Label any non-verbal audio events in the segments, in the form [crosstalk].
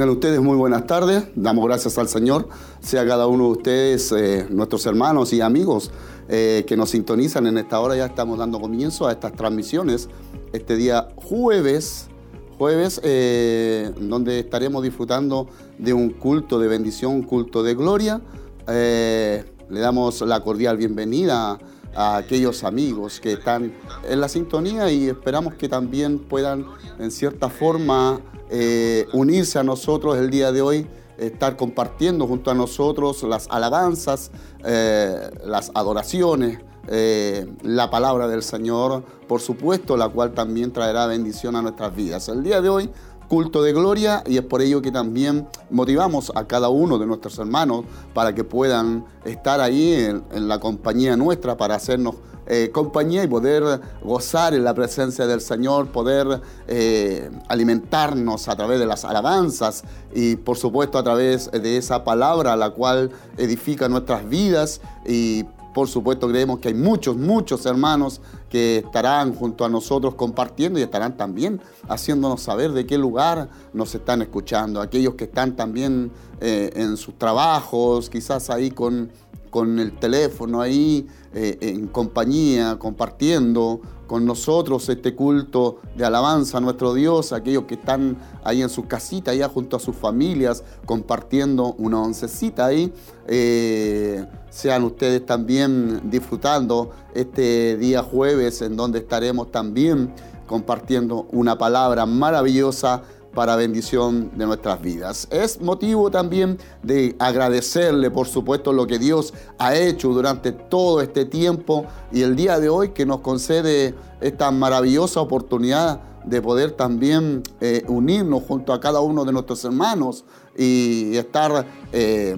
Tengan ustedes muy buenas tardes, damos gracias al Señor, sea cada uno de ustedes, eh, nuestros hermanos y amigos eh, que nos sintonizan en esta hora, ya estamos dando comienzo a estas transmisiones este día jueves, jueves, eh, donde estaremos disfrutando de un culto de bendición, un culto de gloria. le damos la cordial bienvenida a aquellos amigos que están en la sintonía y esperamos que también puedan en cierta forma eh, unirse a nosotros el día de hoy, estar compartiendo junto a nosotros las alabanzas, eh, las adoraciones, eh, la palabra del Señor, por supuesto, la cual también traerá bendición a nuestras vidas. El día de hoy culto de gloria y es por ello que también motivamos a cada uno de nuestros hermanos para que puedan estar ahí en la compañía nuestra para hacernos eh, compañía y poder gozar en la presencia del Señor, poder eh, alimentarnos a través de las alabanzas y por supuesto a través de esa palabra la cual edifica nuestras vidas y por supuesto creemos que hay muchos, muchos hermanos que estarán junto a nosotros compartiendo y estarán también haciéndonos saber de qué lugar nos están escuchando. Aquellos que están también eh, en sus trabajos, quizás ahí con con el teléfono ahí, eh, en compañía, compartiendo con nosotros este culto de alabanza a nuestro Dios, aquellos que están ahí en sus casitas, allá junto a sus familias, compartiendo una oncecita ahí. Eh, sean ustedes también disfrutando este día jueves en donde estaremos también compartiendo una palabra maravillosa para bendición de nuestras vidas. Es motivo también de agradecerle, por supuesto, lo que Dios ha hecho durante todo este tiempo y el día de hoy que nos concede esta maravillosa oportunidad de poder también eh, unirnos junto a cada uno de nuestros hermanos y estar... Eh,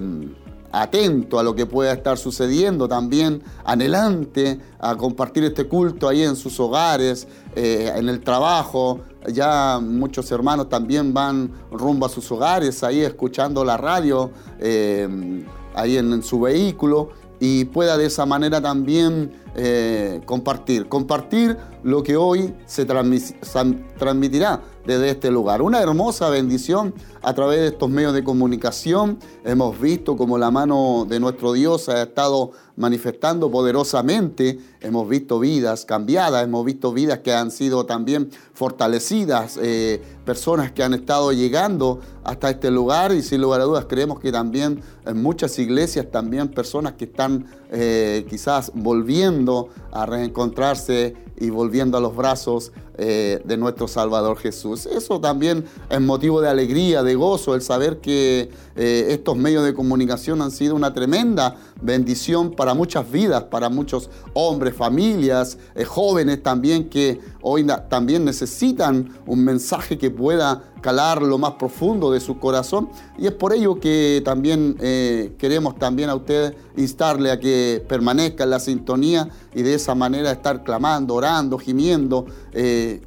atento a lo que pueda estar sucediendo, también anhelante a compartir este culto ahí en sus hogares, eh, en el trabajo. Ya muchos hermanos también van rumbo a sus hogares, ahí escuchando la radio, eh, ahí en, su vehículo, y pueda de esa manera también eh, compartir. Compartir lo que hoy se transmitirá desde este lugar. Una hermosa bendición a través de estos medios de comunicación. Hemos visto como la mano de nuestro Dios ha estado manifestando poderosamente. Hemos visto vidas cambiadas, hemos visto vidas que han sido también fortalecidas, eh, personas que han estado llegando hasta este lugar y sin lugar a dudas creemos que también en muchas iglesias también personas que están eh, quizás volviendo a reencontrarse y volviendo a los brazos eh, de nuestro Salvador Jesús. Eso también es motivo de alegría, de gozo, el saber que eh, estos medios de comunicación han sido una tremenda bendición para muchas vidas, para muchos hombres, familias, eh, jóvenes también que hoy también necesitan un mensaje que pueda calar lo más profundo de su corazón y es por ello que también queremos también a usted instarle a que permanezca en la sintonía y de esa manera estar clamando, orando, gimiendo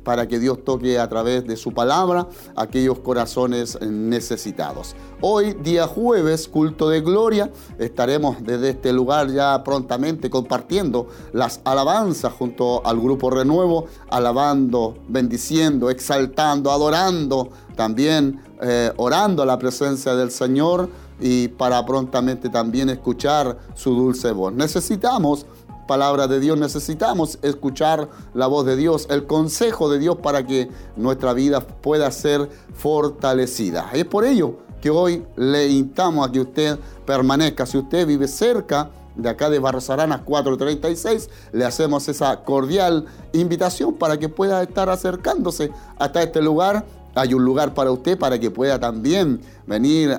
para que Dios toque a través de su palabra aquellos corazones necesitados. Hoy, día jueves, culto de gloria, estaremos desde este lugar ya prontamente compartiendo las alabanzas junto al grupo Renuevo, alabando, bendiciendo, exaltando, adorando, también eh, orando a la presencia del Señor y para prontamente también escuchar su dulce voz. Necesitamos palabra de Dios, necesitamos escuchar la voz de Dios, el consejo de Dios para que nuestra vida pueda ser fortalecida. Es por ello que hoy le invitamos a que usted permanezca. Si usted vive cerca de acá de Barros Aranas 436, le hacemos esa cordial invitación para que pueda estar acercándose hasta este lugar hay un lugar para usted para que pueda también venir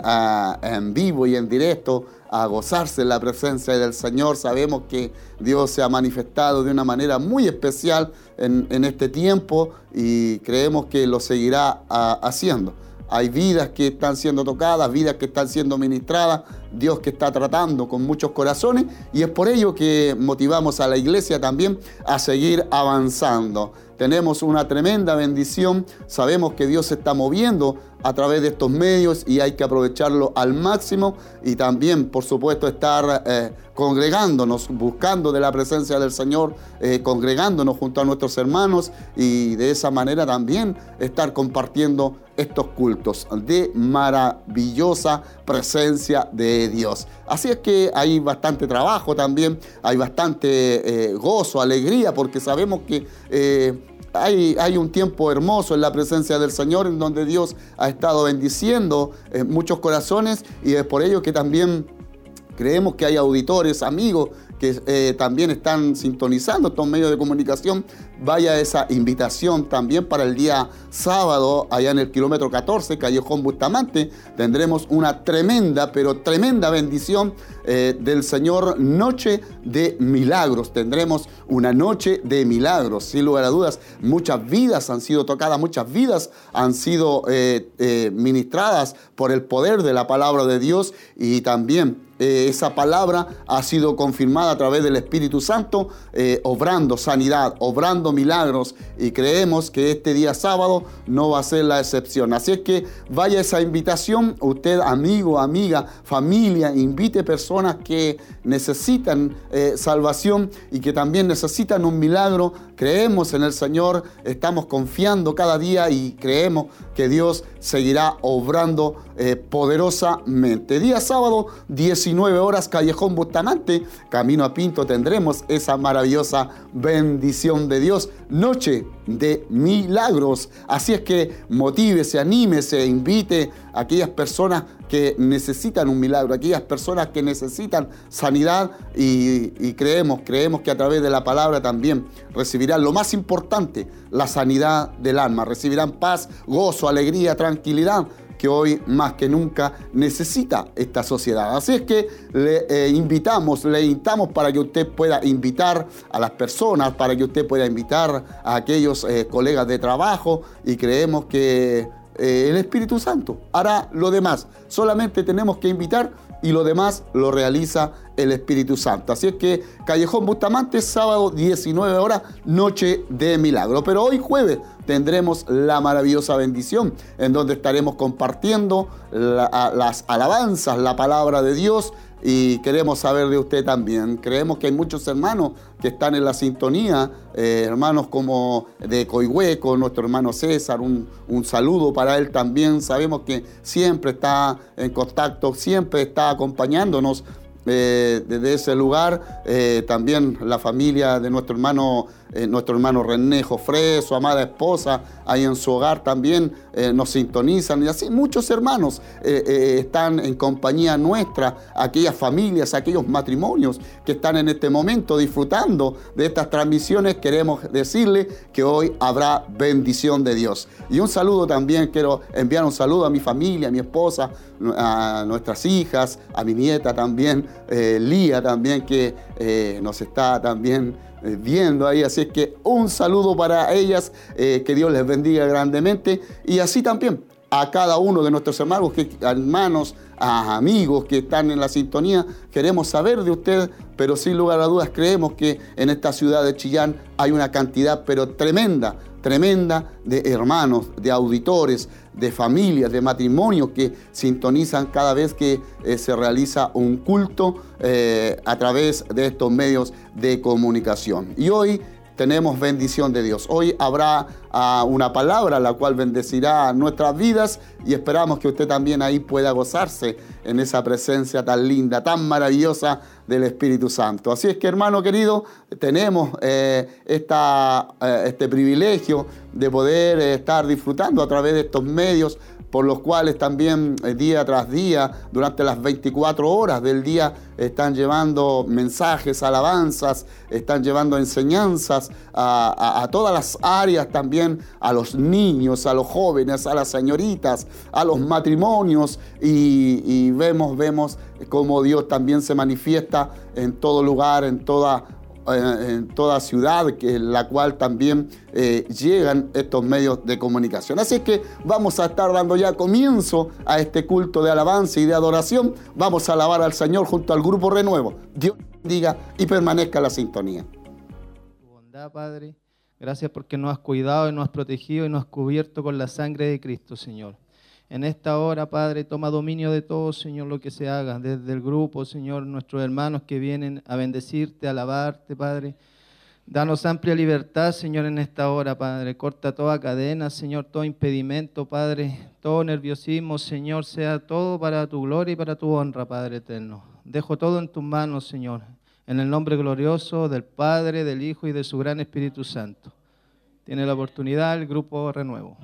en vivo y en directo a gozarse en la presencia del Señor. Sabemos que Dios se ha manifestado de una manera muy especial en, este tiempo y creemos que lo seguirá haciendo. Hay vidas que están siendo tocadas, vidas que están siendo ministradas, Dios que está tratando con muchos corazones y es por ello que motivamos a la iglesia también a seguir avanzando. tenemos una tremenda bendición. Sabemos que Dios se está moviendo a través de estos medios y hay que aprovecharlo al máximo y también, por supuesto, estar eh, congregándonos, buscando de la presencia del Señor, eh, congregándonos junto a nuestros hermanos y de esa manera también estar compartiendo estos cultos de maravillosa presencia de Dios. Así es que hay bastante trabajo también, hay bastante eh, gozo, alegría, porque sabemos que hay, un tiempo hermoso en la presencia del Señor en donde Dios ha estado bendiciendo eh, muchos corazones y es por ello que también creemos que hay auditores, amigos que eh, también están sintonizando estos medios de comunicación, vaya esa invitación también para el día sábado, allá en el kilómetro 14, Callejón Bustamante, tendremos una tremenda, pero tremenda bendición eh, del Señor, Noche de Milagros. Tendremos una noche de milagros, sin lugar a dudas. Muchas vidas han sido tocadas, muchas vidas han sido eh, ministradas por el poder de la palabra de Dios y también eh, esa palabra ha sido confirmada a través del Espíritu Santo, eh, obrando sanidad, obrando milagros y creemos que este día sábado no va a ser la excepción. Así es que vaya esa invitación, usted amigo, amiga, familia, invite personas que necesitan eh, salvación y que también necesitan un milagro. Creemos en el Señor, estamos confiando cada día y creemos que Dios seguirá obrando poderosamente. Día sábado 19 19 horas, Callejón Bustamante, camino a Pinto, tendremos esa maravillosa bendición de Dios, noche de milagros. Así es que motívese, anímese, invite a aquellas personas que necesitan un milagro, aquellas personas que necesitan sanidad y, y creemos, creemos que a través de la palabra también recibirán lo más importante, la sanidad del alma, recibirán paz, gozo, alegría, tranquilidad que hoy más que nunca necesita esta sociedad. Así es que le eh, invitamos, le invitamos para que usted pueda invitar a las personas, para que usted pueda invitar a aquellos eh, colegas de trabajo y creemos que eh, el Espíritu Santo hará lo demás. Solamente tenemos que invitar y lo demás lo realiza el Espíritu Santo. Así es que Callejón Bustamante, sábado 19 horas, noche de milagro. Pero hoy jueves tendremos la maravillosa bendición en donde estaremos compartiendo las alabanzas, la palabra de Dios y queremos saber de usted también. Creemos que hay muchos hermanos que están en la sintonía, eh, hermanos como de Coihueco, nuestro hermano César, un, un, saludo para él también. Sabemos que siempre está en contacto, siempre está acompañándonos eh, desde ese lugar. Eh, también la familia de nuestro hermano, eh, nuestro hermano René Jofré, su amada esposa, ahí en su hogar también nos sintonizan. Y así muchos hermanos están en compañía nuestra, aquellas familias, aquellos matrimonios que están en este momento disfrutando de estas transmisiones. Queremos decirle que hoy habrá bendición de Dios. Y un saludo también, quiero enviar un saludo a mi familia, a mi esposa, a nuestras hijas, a mi nieta también, eh, Lía también, que eh, nos está también eh, viendo ahí. Así es que un saludo para ellas, que Dios les bendiga grandemente. Y así también a cada uno de nuestros hermanos, que, hermanos, amigos que están en la sintonía. Queremos saber de usted, pero sin lugar a dudas creemos que en esta ciudad de Chillán hay una cantidad, pero tremenda, tremenda de hermanos, de auditores, de familias, de matrimonios que sintonizan cada vez que eh, se realiza un culto eh, a través de estos medios de comunicación. Y hoy tenemos bendición de Dios. Hoy habrá ah, una palabra la cual bendecirá nuestras vidas y esperamos que usted también ahí pueda gozarse en esa presencia tan linda, tan maravillosa del Espíritu Santo. Así es que hermano querido, tenemos eh, esta, eh, este privilegio de poder estar disfrutando a través de estos medios por los cuales también eh, día tras día, durante las 24 horas del día, están llevando mensajes, alabanzas, están llevando enseñanzas a, todas las áreas también, a los niños, a los jóvenes, a las señoritas, a los matrimonios y, y vemos, vemos cómo Dios también se manifiesta en todo lugar, en toda en toda ciudad, que la cual también eh, llegan estos medios de comunicación. Así que vamos a estar dando ya comienzo a este culto de alabanza y de adoración. Vamos a alabar al Señor junto al grupo Renuevo. Dios bendiga y permanezca la sintonía. Tu bondad, Padre, Gracias porque nos has cuidado y nos has protegido y nos has cubierto con la sangre de Cristo, Señor. En esta hora, Padre, toma dominio de todo, Señor, lo que se haga, desde el grupo, Señor, nuestros hermanos que vienen a bendecirte, a alabarte, Padre. Danos amplia libertad, Señor, en esta hora, Padre. Corta toda cadena, Señor, todo impedimento, Padre, todo nerviosismo, Señor, sea todo para tu gloria y para tu honra, Padre eterno. Dejo todo en tus manos, Señor, en el nombre glorioso del Padre, del Hijo y de su gran Espíritu Santo. Tiene la oportunidad el grupo Renuevo.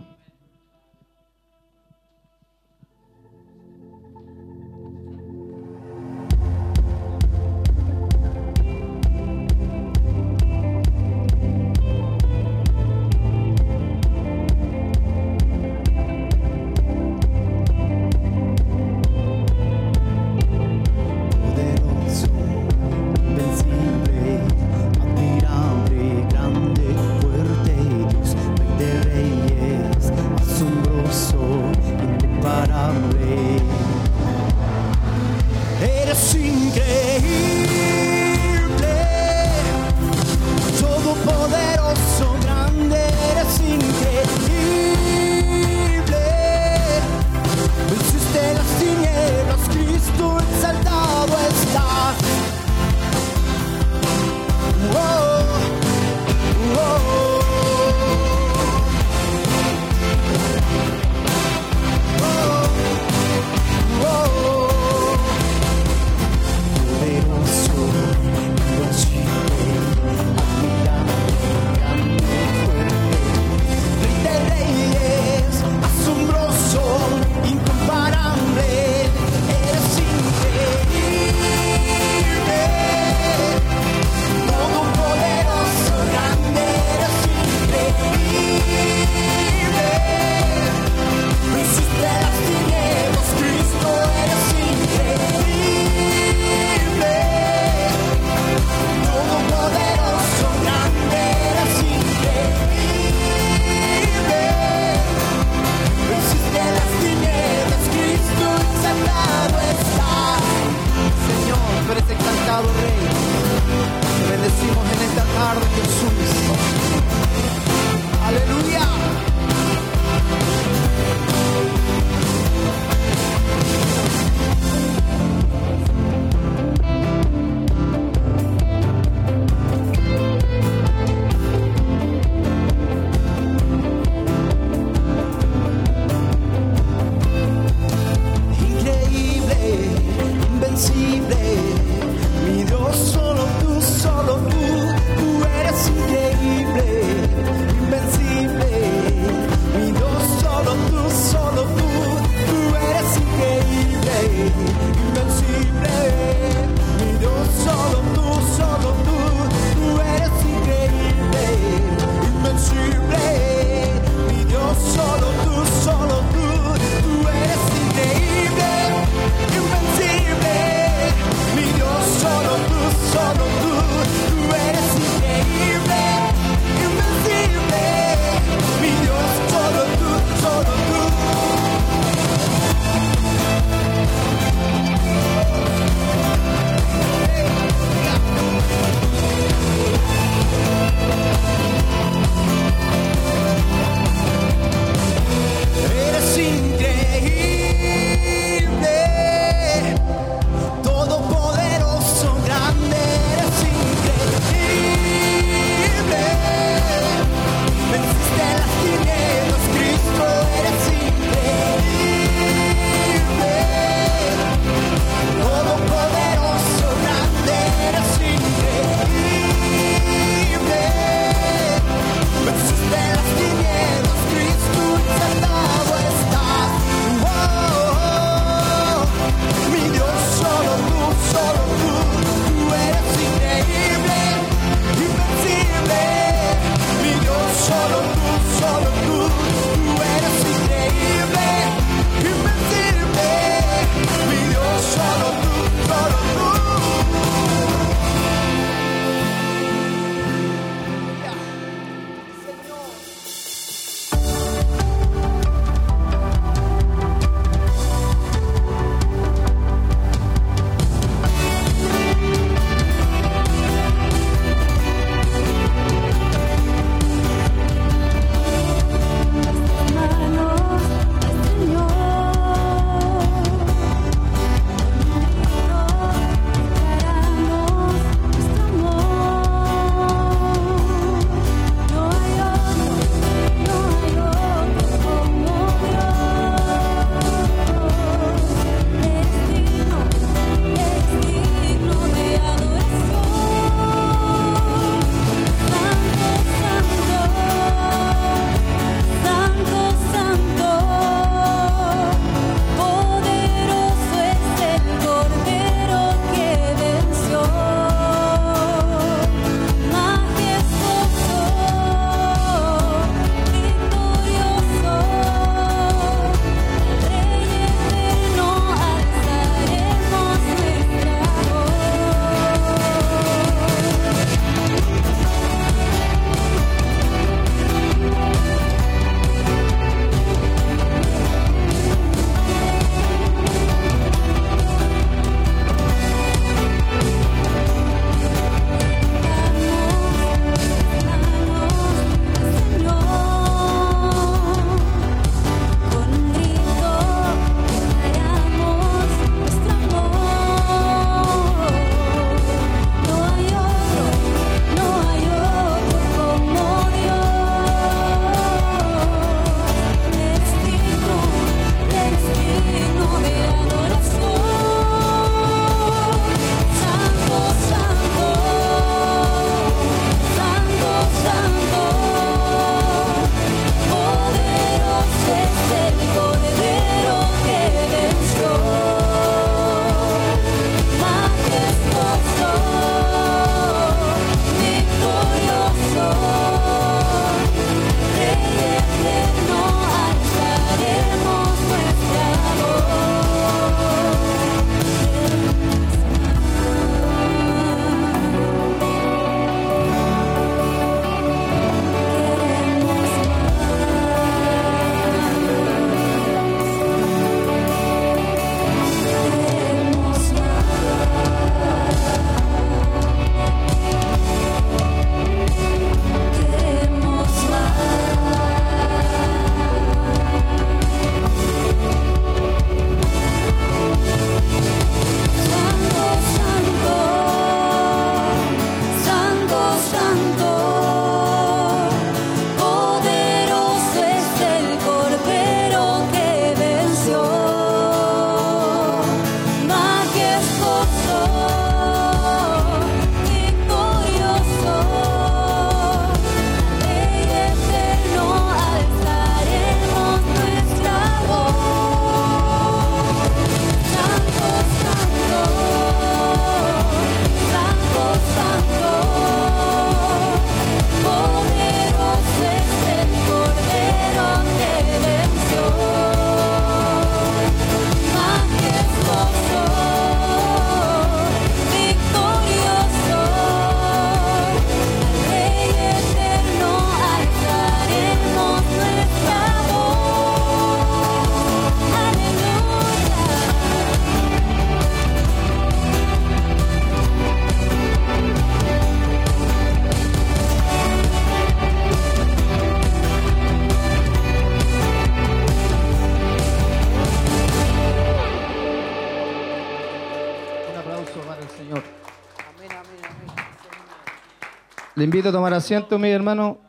Le invito a tomar asiento, mi hermano.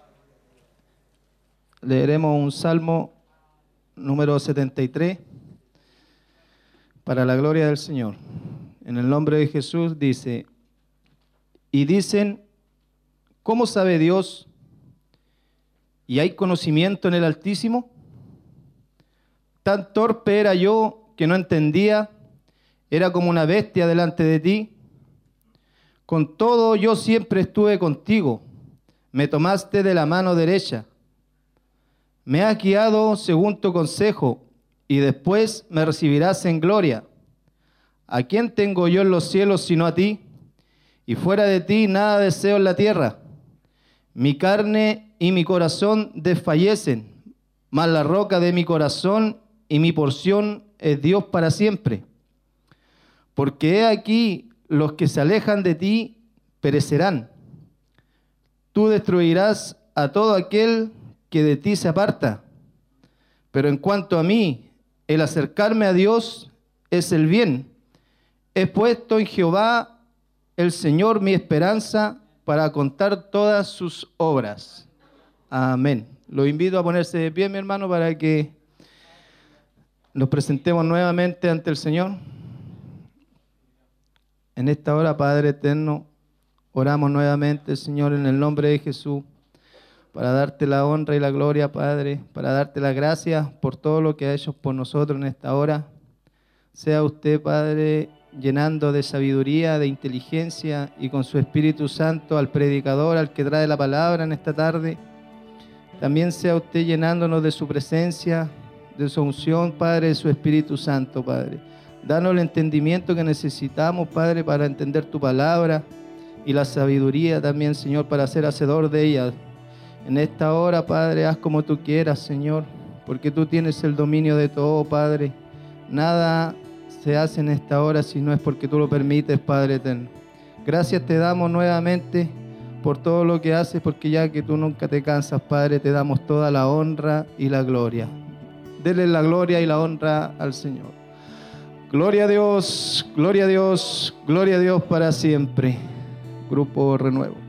Leeremos un salmo número 73 para la gloria del Señor. En el nombre de Jesús dice, y dicen, ¿cómo sabe Dios? ¿Y hay conocimiento en el Altísimo? Tan torpe era yo que no entendía, era como una bestia delante de ti. Con todo yo siempre estuve contigo, me tomaste de la mano derecha, me has guiado según tu consejo y después me recibirás en gloria. ¿A quién tengo yo en los cielos sino a ti? Y fuera de ti nada deseo en la tierra. Mi carne y mi corazón desfallecen, mas la roca de mi corazón y mi porción es Dios para siempre. Porque he aquí los que se alejan de ti perecerán. Tú destruirás a todo aquel que de ti se aparta. Pero en cuanto a mí, el acercarme a Dios es el bien. He puesto en Jehová el Señor mi esperanza para contar todas sus obras. Amén. Lo invito a ponerse de pie, mi hermano, para que nos presentemos nuevamente ante el Señor. En esta hora, Padre eterno, oramos nuevamente, Señor, en el nombre de Jesús, para darte la honra y la gloria, Padre, para darte las gracias por todo lo que ha hecho por nosotros en esta hora. Sea usted, Padre, llenando de sabiduría, de inteligencia y con su Espíritu Santo al predicador, al que trae la palabra en esta tarde. También sea usted llenándonos de su presencia, de su unción, Padre, de su Espíritu Santo, Padre. Danos el entendimiento que necesitamos, Padre, para entender tu palabra y la sabiduría también, Señor, para ser hacedor de ella. En esta hora, Padre, haz como tú quieras, Señor, porque tú tienes el dominio de todo, Padre. Nada se hace en esta hora si no es porque tú lo permites, Padre eterno. Gracias te damos nuevamente por todo lo que haces, porque ya que tú nunca te cansas, Padre, te damos toda la honra y la gloria. Dele la gloria y la honra al Señor. Gloria a Dios, gloria a Dios, gloria a Dios para siempre. Grupo Renuevo.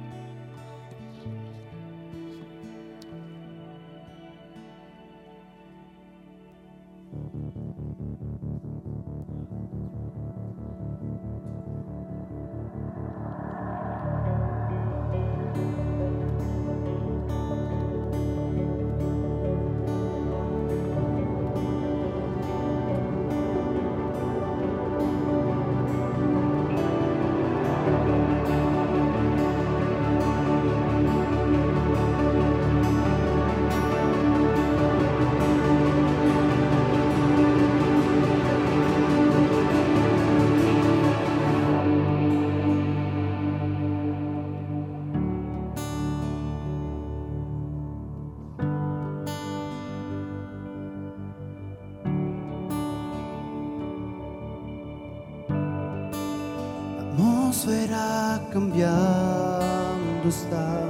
Cambiando está.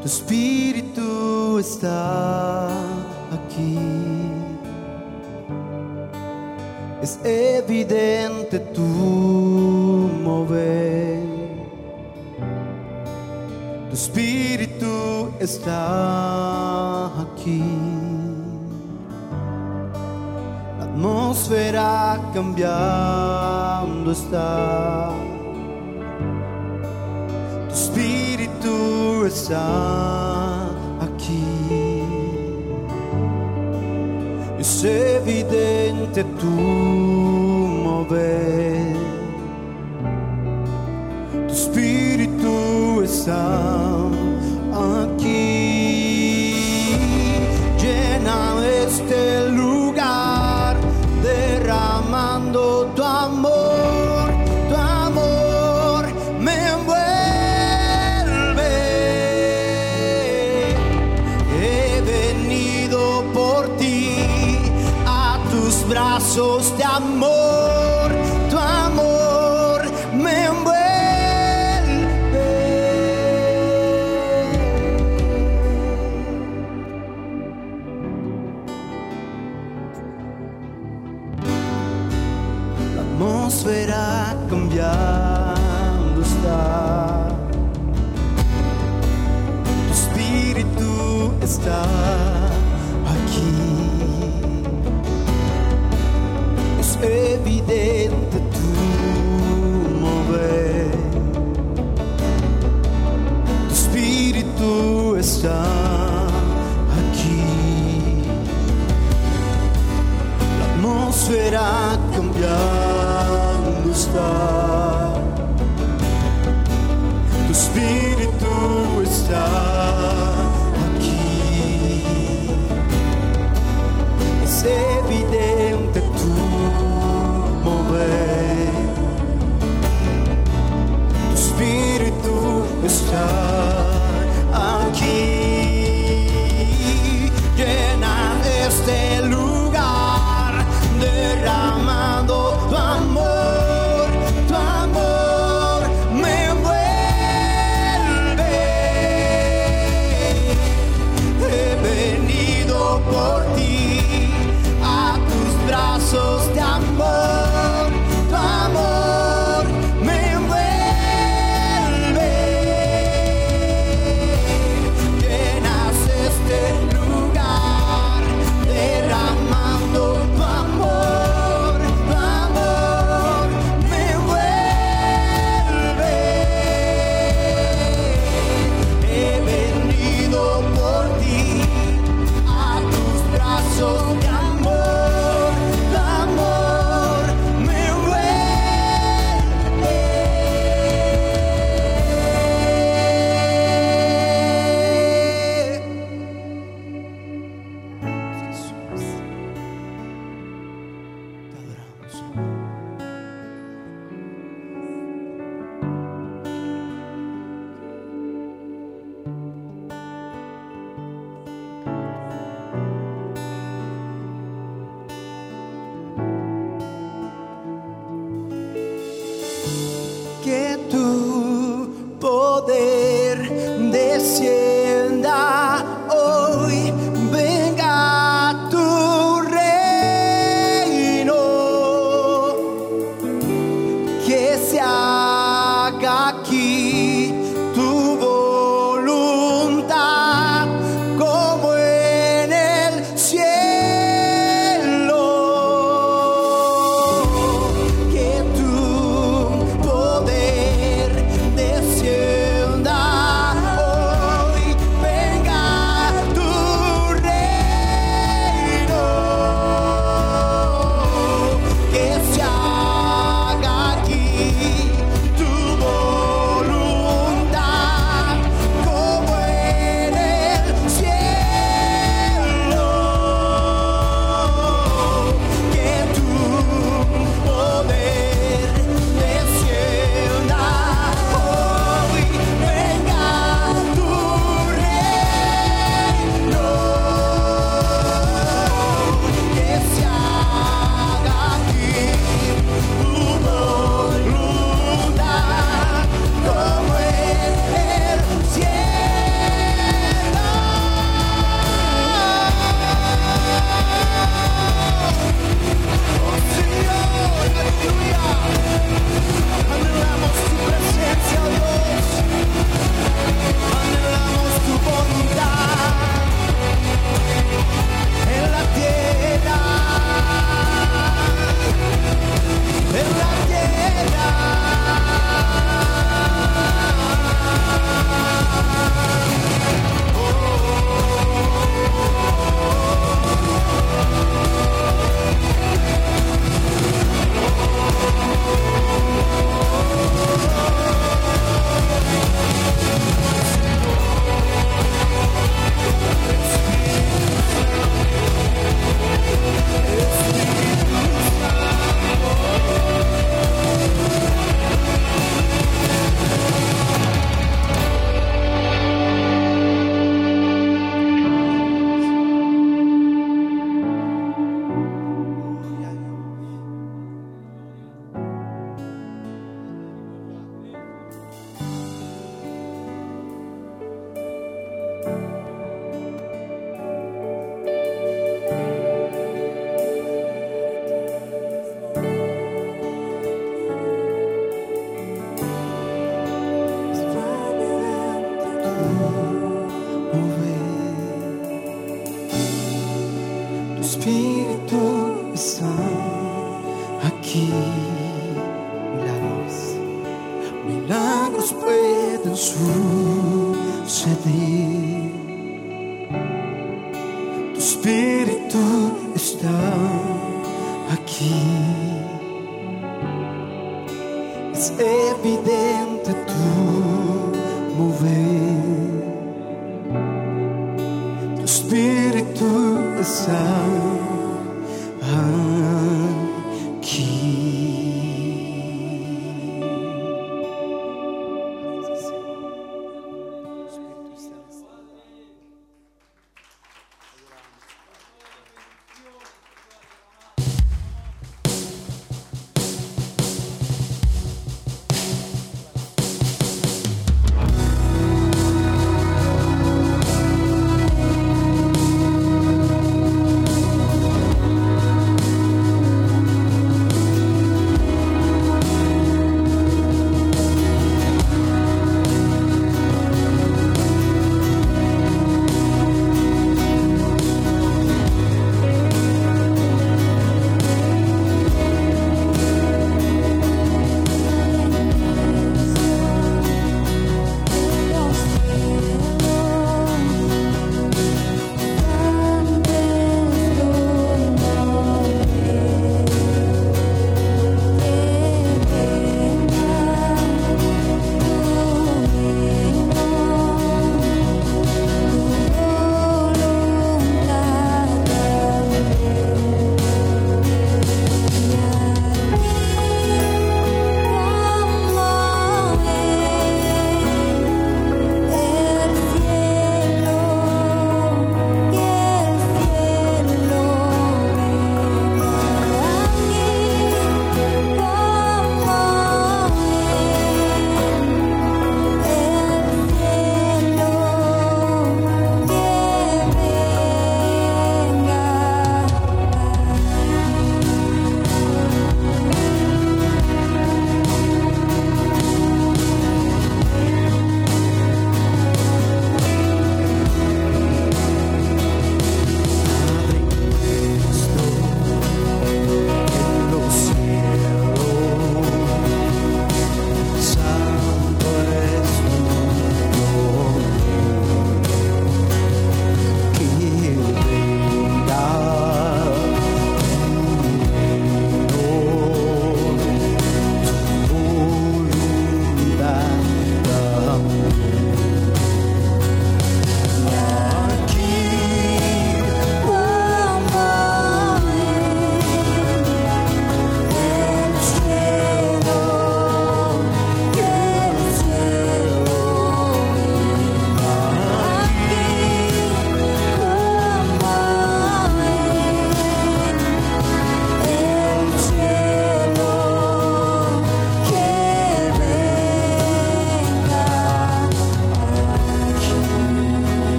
Tu espíritu está aquí. Es evidente tu mover. Tu espíritu está aquí. La atmósfera cambiando está. Tu espíritu está aquí. Es evidente tu mover. more.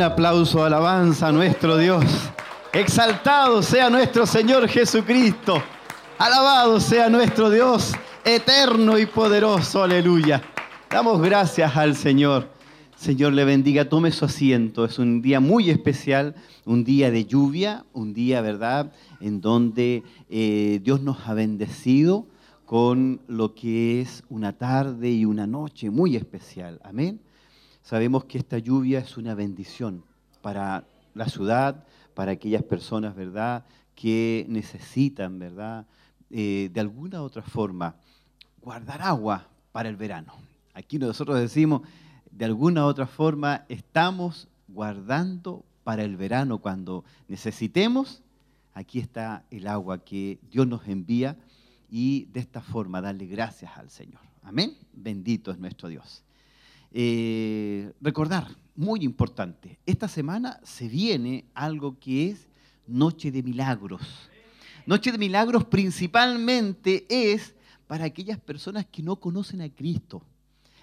Un aplauso, alabanza a nuestro Dios. Exaltado sea nuestro Señor Jesucristo. Alabado sea nuestro Dios, eterno y poderoso. Aleluya. Damos gracias al Señor. Señor le bendiga, tome su asiento. Es un día muy especial, un día de lluvia, un día, ¿verdad?, en donde eh, Dios nos ha bendecido con lo que es una tarde y una noche muy especial. Amén. Sabemos que esta lluvia es una bendición para la ciudad, para aquellas personas, ¿verdad?, que necesitan, ¿verdad?, eh, de alguna u otra forma, guardar agua para el verano. Aquí nosotros decimos, de alguna u otra forma, estamos guardando para el verano cuando necesitemos. Aquí está el agua que Dios nos envía y de esta forma darle gracias al Señor. Amén. Bendito es nuestro Dios. Eh, recordar, muy importante, esta semana se viene algo que es Noche de Milagros. Noche de Milagros principalmente es para aquellas personas que no conocen a Cristo.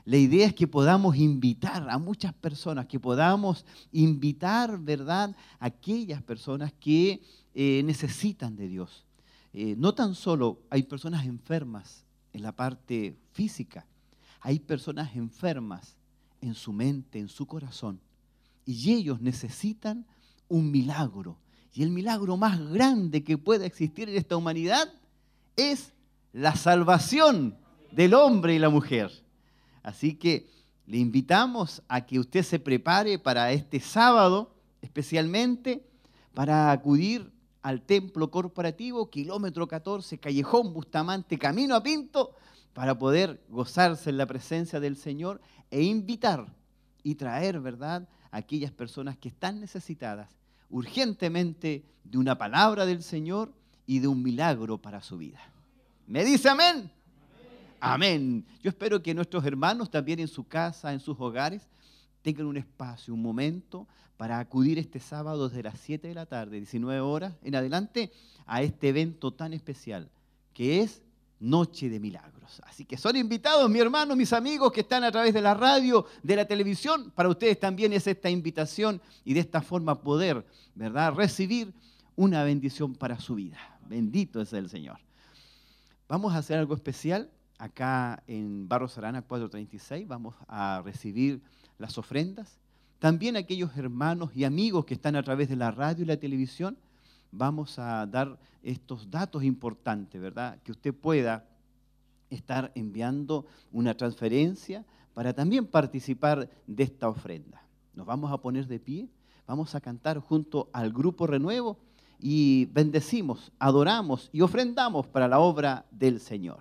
La idea es que podamos invitar a muchas personas, que podamos invitar, ¿verdad?, a aquellas personas que eh, necesitan de Dios. Eh, no tan solo hay personas enfermas en la parte física, hay personas enfermas en su mente, en su corazón. Y ellos necesitan un milagro. Y el milagro más grande que puede existir en esta humanidad es la salvación del hombre y la mujer. Así que le invitamos a que usted se prepare para este sábado, especialmente para acudir al templo corporativo, kilómetro 14, Callejón Bustamante, camino a Pinto, para poder gozarse en la presencia del Señor e invitar y traer, ¿verdad?, a aquellas personas que están necesitadas urgentemente de una palabra del Señor y de un milagro para su vida. ¿Me dice amén? Amén. Yo espero que nuestros hermanos también en su casa, en sus hogares, tengan un espacio, un momento para acudir este sábado desde las 7 de la tarde, 19 horas en adelante, a este evento tan especial que es noche de milagros. Así que son invitados, mi hermano, mis amigos que están a través de la radio, de la televisión. Para ustedes también es esta invitación y de esta forma poder, ¿verdad?, recibir una bendición para su vida. Bendito es el Señor. Vamos a hacer algo especial acá en Barros Arana 436. Vamos a recibir las ofrendas. También aquellos hermanos y amigos que están a través de la radio y la televisión vamos a dar estos datos importantes, ¿verdad? Que usted pueda estar enviando una transferencia para también participar de esta ofrenda. Nos vamos a poner de pie, vamos a cantar junto al grupo Renuevo y bendecimos, adoramos y ofrendamos para la obra del Señor.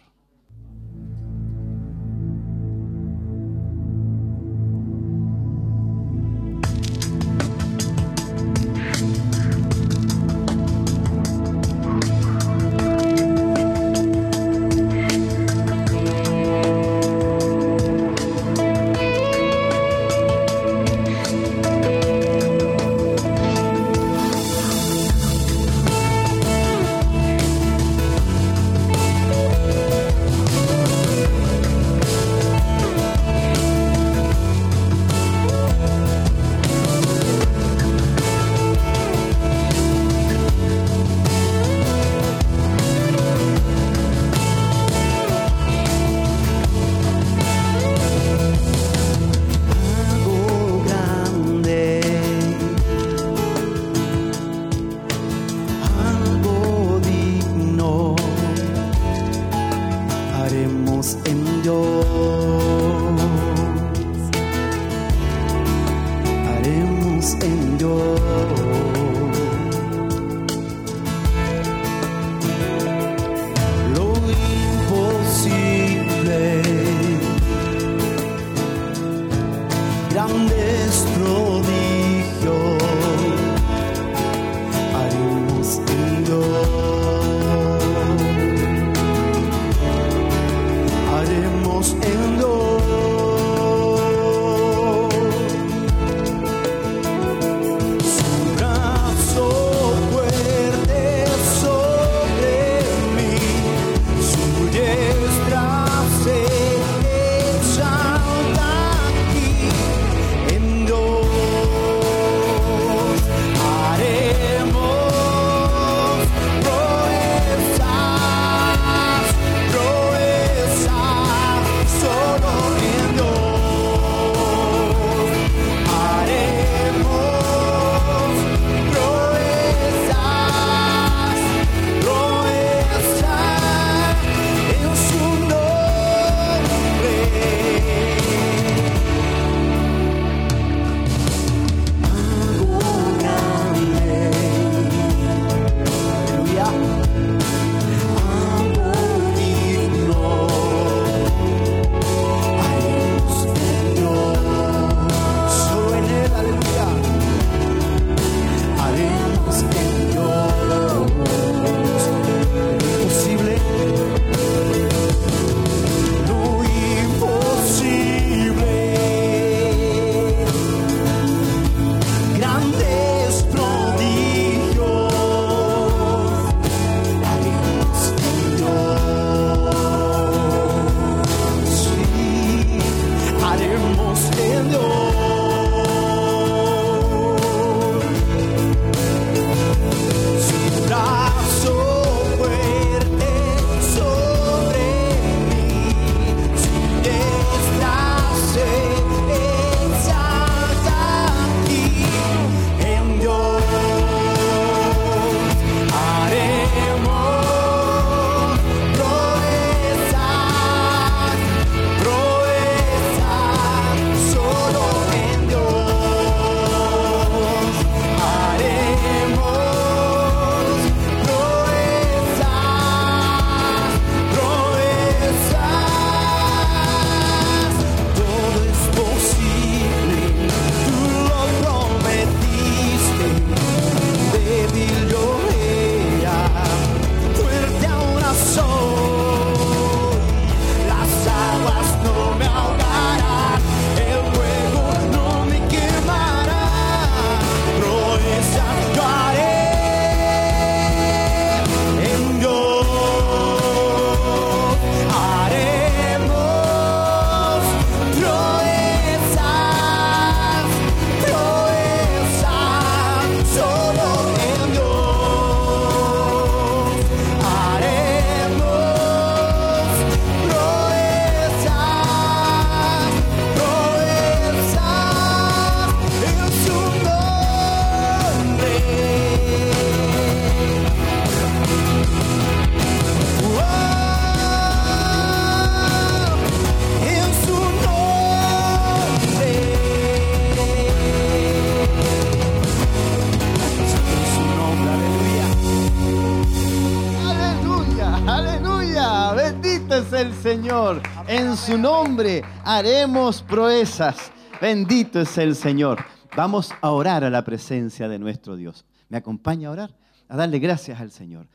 Su nombre haremos proezas. Bendito es el Señor. Vamos a orar a la presencia de nuestro Dios. ¿Me acompaña a orar? A darle gracias al Señor.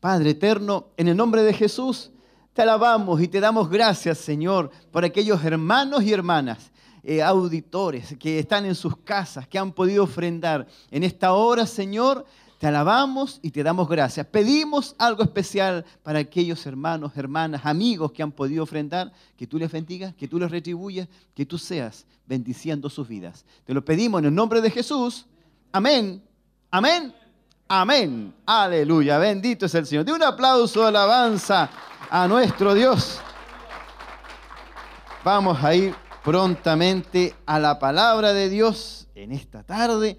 Padre eterno, en el nombre de Jesús, te alabamos y te damos gracias, Señor, por aquellos hermanos y hermanas, eh, auditores que están en sus casas, que han podido ofrendar. En esta hora, Señor, te alabamos y te damos gracias. Pedimos algo especial para aquellos hermanos, hermanas, amigos que han podido ofrendar, que tú les bendigas, que tú les retribuyas, que tú seas bendiciendo sus vidas. Te lo pedimos en el nombre de Jesús. Amén. Amén. Amén. Aleluya. Bendito es el Señor. De un aplauso de alabanza a nuestro Dios. Vamos a ir prontamente a la palabra de Dios en esta tarde.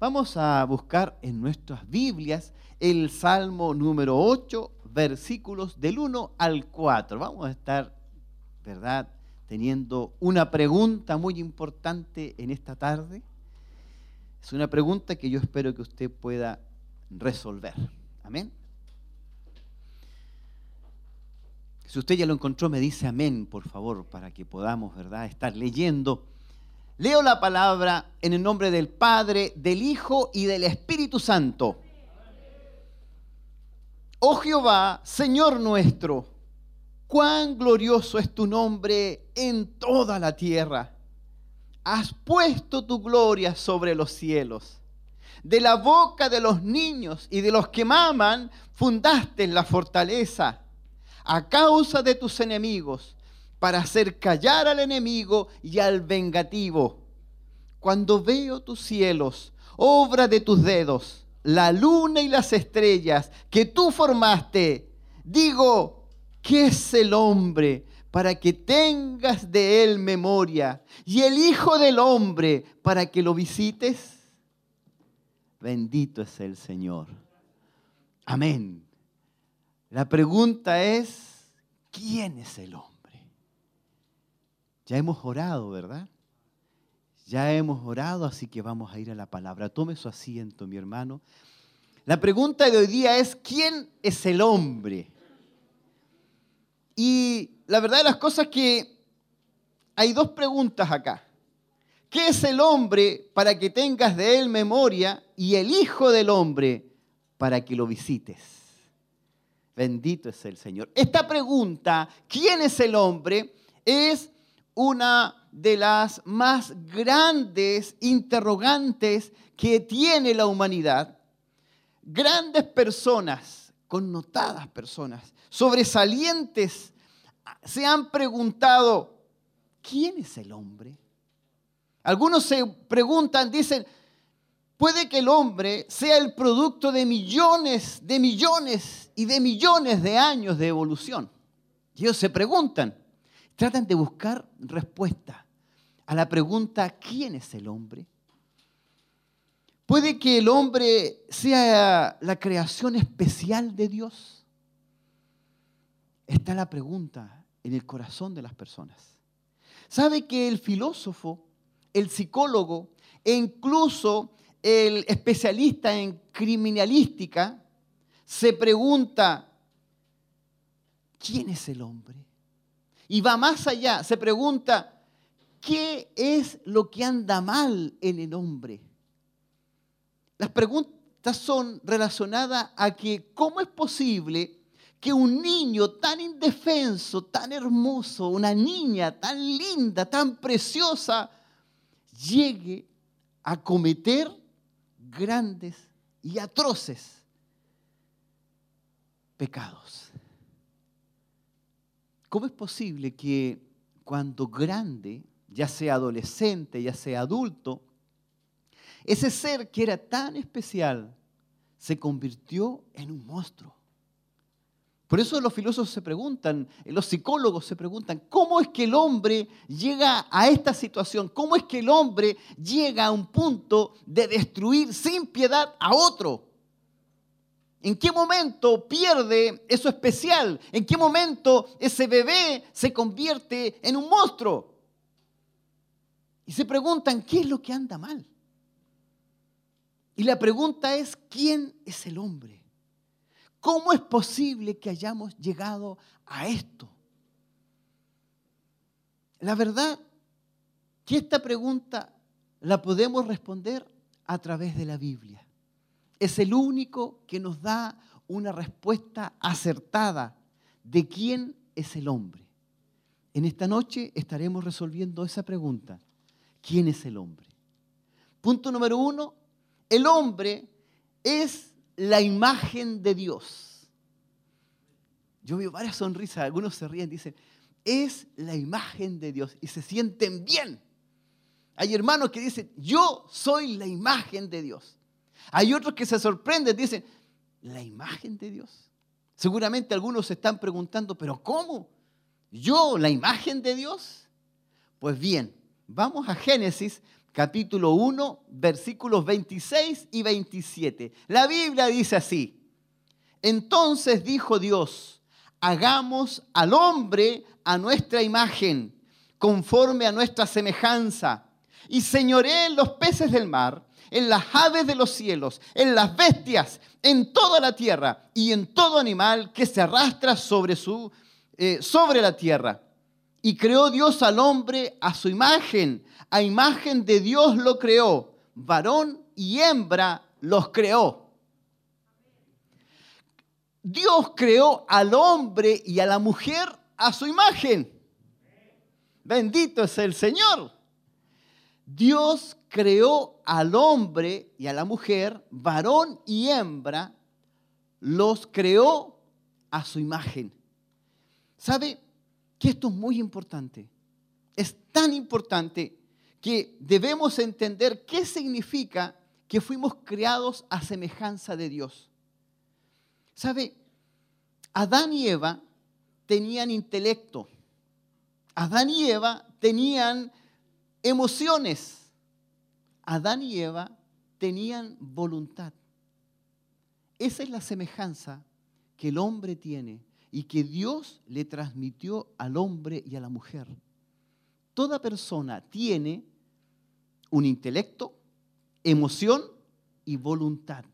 Vamos a buscar en nuestras Biblias el Salmo número 8, versículos del 1 al 4. Vamos a estar, ¿verdad?, teniendo una pregunta muy importante en esta tarde. Es una pregunta que yo espero que usted pueda resolver. Amén. Si usted ya lo encontró, me dice amén, por favor, para que podamos, ¿verdad?, estar leyendo. Leo la palabra en el nombre del Padre, del Hijo y del Espíritu Santo. Oh Jehová, Señor nuestro, cuán glorioso es tu nombre en toda la tierra. Has puesto tu gloria sobre los cielos. De la boca de los niños y de los que maman, fundaste la fortaleza a causa de tus enemigos, para hacer callar al enemigo y al vengativo. Cuando veo tus cielos, obra de tus dedos, la luna y las estrellas que tú formaste, digo, ¿qué es el hombre para que tengas de él memoria? Y el Hijo del Hombre para que lo visites. Bendito es el Señor. Amén. La pregunta es, ¿quién es el hombre? Ya hemos orado, ¿verdad? Ya hemos orado, así que vamos a ir a la palabra. Tome su asiento, mi hermano. La pregunta de hoy día es, ¿quién es el hombre? Y la verdad de las cosas es que hay dos preguntas acá. ¿Qué es el hombre para que tengas de él memoria y el Hijo del Hombre para que lo visites? Bendito es el Señor. Esta pregunta, ¿quién es el hombre? Es una de las más grandes interrogantes que tiene la humanidad. Grandes personas, connotadas personas, sobresalientes, se han preguntado, ¿quién es el hombre? Algunos se preguntan, dicen, puede que el hombre sea el producto de millones, de millones y de millones de años de evolución. Y ellos se preguntan, tratan de buscar respuesta a la pregunta, ¿quién es el hombre? ¿Puede que el hombre sea la creación especial de Dios? Está la pregunta en el corazón de las personas. ¿Sabe que el filósofo, el psicólogo e incluso el especialista en criminalística se pregunta, ¿quién es el hombre? Y va más allá, se pregunta, ¿qué es lo que anda mal en el hombre? Las preguntas son relacionadas a que cómo es posible que un niño tan indefenso, tan hermoso, una niña tan linda, tan preciosa, llegue a cometer grandes y atroces pecados. ¿Cómo es posible que cuando grande, ya sea adolescente, ya sea adulto, ese ser que era tan especial se convirtió en un monstruo. Por eso los filósofos se preguntan, los psicólogos se preguntan, ¿cómo es que el hombre llega a esta situación? ¿Cómo es que el hombre llega a un punto de destruir sin piedad a otro? ¿En qué momento pierde eso especial? ¿En qué momento ese bebé se convierte en un monstruo? Y se preguntan, ¿qué es lo que anda mal? Y la pregunta es, ¿quién es el hombre? ¿Cómo es posible que hayamos llegado a esto? La verdad que esta pregunta la podemos responder a través de la Biblia. Es el único que nos da una respuesta acertada de quién es el hombre. En esta noche estaremos resolviendo esa pregunta. ¿Quién es el hombre? Punto número uno, el hombre es la imagen de Dios. Yo veo varias sonrisas, algunos se ríen, dicen, es la imagen de Dios y se sienten bien. Hay hermanos que dicen, yo soy la imagen de Dios. Hay otros que se sorprenden, dicen, la imagen de Dios. Seguramente algunos se están preguntando, pero ¿cómo? ¿Yo, la imagen de Dios? Pues bien, vamos a Génesis capítulo 1, versículos 26 y 27. La Biblia dice así, entonces dijo Dios, hagamos al hombre a nuestra imagen, conforme a nuestra semejanza, y señoré los peces del mar, en las aves de los cielos, en las bestias, en toda la tierra y en todo animal que se arrastra sobre, su, eh, sobre la tierra. Y creó Dios al hombre a su imagen a imagen de Dios lo creó, varón y hembra los creó. Dios creó al hombre y a la mujer a su imagen. Bendito es el Señor. Dios creó al hombre y a la mujer, varón y hembra, los creó a su imagen. ¿Sabe que esto es muy importante? Es tan importante que debemos entender qué significa que fuimos creados a semejanza de Dios. ¿Sabe? Adán y Eva tenían intelecto. Adán y Eva tenían emociones. Adán y Eva tenían voluntad. Esa es la semejanza que el hombre tiene y que Dios le transmitió al hombre y a la mujer. Toda persona tiene un intelecto, emoción y voluntad.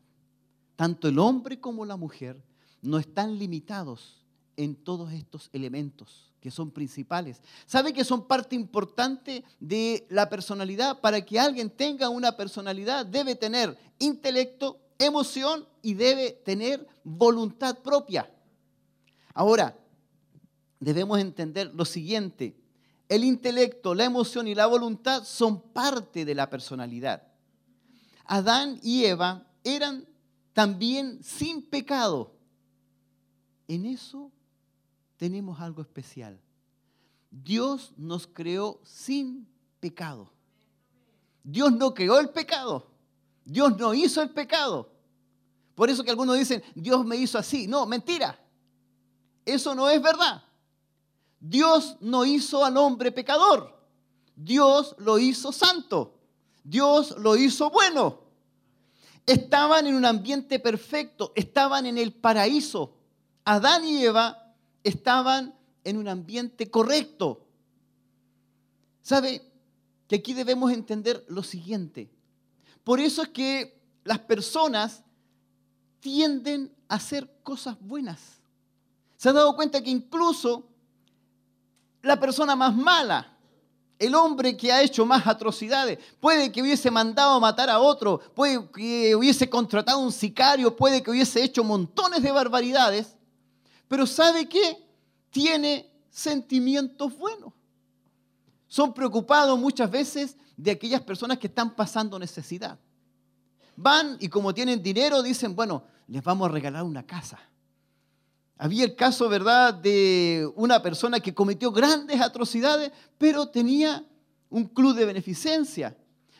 Tanto el hombre como la mujer no están limitados en todos estos elementos que son principales. ¿Sabe que son parte importante de la personalidad? Para que alguien tenga una personalidad debe tener intelecto, emoción y debe tener voluntad propia. Ahora, debemos entender lo siguiente el intelecto, la emoción y la voluntad son parte de la personalidad. Adán y Eva eran también sin pecado. En eso tenemos algo especial. Dios nos creó sin pecado. Dios no creó el pecado. Dios no hizo el pecado. Por eso que algunos dicen, Dios me hizo así. No, mentira. Eso no es verdad. Dios no hizo al hombre pecador. Dios lo hizo santo. Dios lo hizo bueno. Estaban en un ambiente perfecto, estaban en el paraíso. Adán y Eva estaban en un ambiente correcto. ¿Sabe? Que aquí debemos entender lo siguiente. Por eso es que las personas tienden a hacer cosas buenas. ¿Se han dado cuenta que incluso la persona más mala, el hombre que ha hecho más atrocidades, puede que hubiese mandado a matar a otro, puede que hubiese contratado a un sicario, puede que hubiese hecho montones de barbaridades, pero ¿sabe qué? Tiene sentimientos buenos. Son preocupados muchas veces de aquellas personas que están pasando necesidad. Van y como tienen dinero dicen, bueno, les vamos a regalar una casa. Había el caso, ¿verdad?, de una persona que cometió grandes atrocidades, pero tenía un club de beneficencia.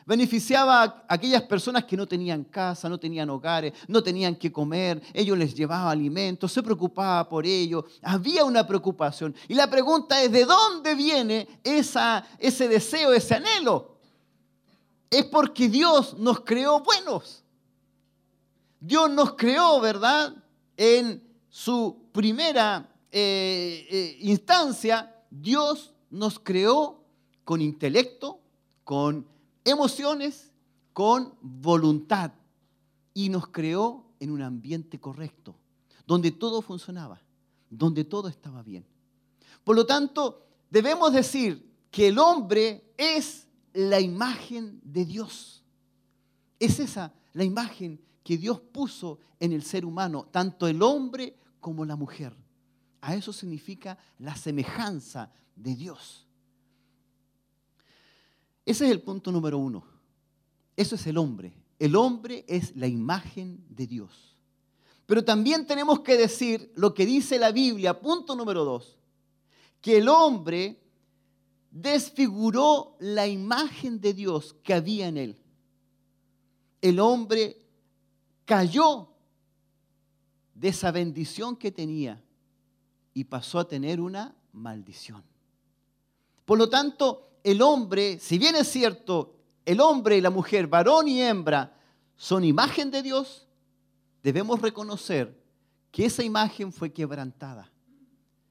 Beneficiaba a aquellas personas que no tenían casa, no tenían hogares, no tenían que comer, ellos les llevaba alimentos, se preocupaba por ellos, había una preocupación. Y la pregunta es, ¿de dónde viene esa, ese deseo, ese anhelo? Es porque Dios nos creó buenos. Dios nos creó, ¿verdad? En su primera eh, eh, instancia, Dios nos creó con intelecto, con emociones, con voluntad. Y nos creó en un ambiente correcto, donde todo funcionaba, donde todo estaba bien. Por lo tanto, debemos decir que el hombre es la imagen de Dios. Es esa la imagen que Dios puso en el ser humano, tanto el hombre como la mujer. A eso significa la semejanza de Dios. Ese es el punto número uno. Eso es el hombre. El hombre es la imagen de Dios. Pero también tenemos que decir lo que dice la Biblia, punto número dos, que el hombre desfiguró la imagen de Dios que había en él. El hombre cayó de esa bendición que tenía y pasó a tener una maldición. Por lo tanto, el hombre, si bien es cierto, el hombre y la mujer, varón y hembra, son imagen de Dios, debemos reconocer que esa imagen fue quebrantada.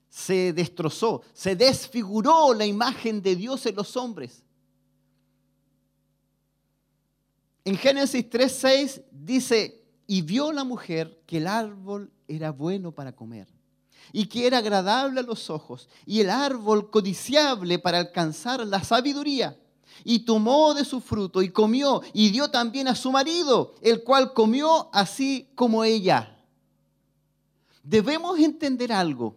Se destrozó, se desfiguró la imagen de Dios en los hombres. En Génesis 3:6 dice, y vio la mujer que el árbol era bueno para comer y que era agradable a los ojos y el árbol codiciable para alcanzar la sabiduría. Y tomó de su fruto y comió y dio también a su marido, el cual comió así como ella. Debemos entender algo.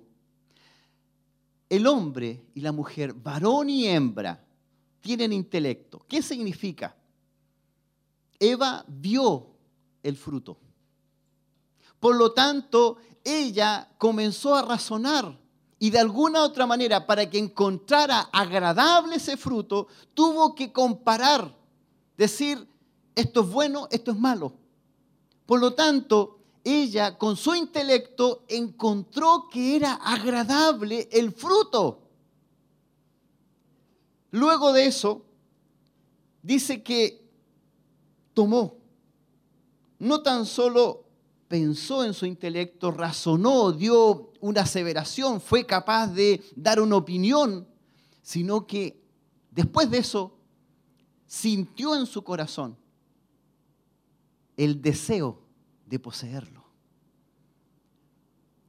El hombre y la mujer, varón y hembra, tienen intelecto. ¿Qué significa? Eva vio el fruto. Por lo tanto, ella comenzó a razonar y de alguna otra manera, para que encontrara agradable ese fruto, tuvo que comparar, decir, esto es bueno, esto es malo. Por lo tanto, ella con su intelecto encontró que era agradable el fruto. Luego de eso, dice que tomó no tan solo pensó en su intelecto, razonó, dio una aseveración, fue capaz de dar una opinión, sino que después de eso sintió en su corazón el deseo de poseerlo.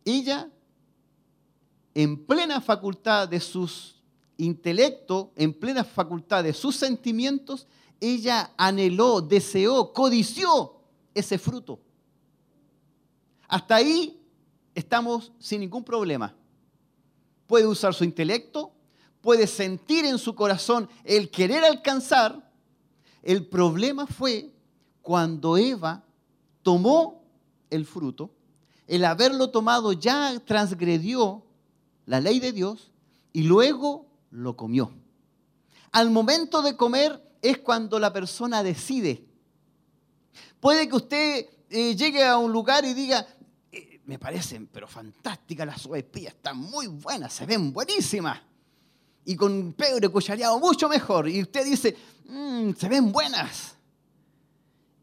Ella, en plena facultad de sus intelectos, en plena facultad de sus sentimientos, ella anheló, deseó, codició ese fruto. Hasta ahí estamos sin ningún problema. Puede usar su intelecto, puede sentir en su corazón el querer alcanzar. El problema fue cuando Eva tomó el fruto, el haberlo tomado ya transgredió la ley de Dios y luego lo comió. Al momento de comer es cuando la persona decide. Puede que usted eh, llegue a un lugar y diga, me parecen pero fantásticas las sopaipillas, están muy buenas, se ven buenísimas. Y con pebre cuchareado mucho mejor. Y usted dice, mm, se ven buenas.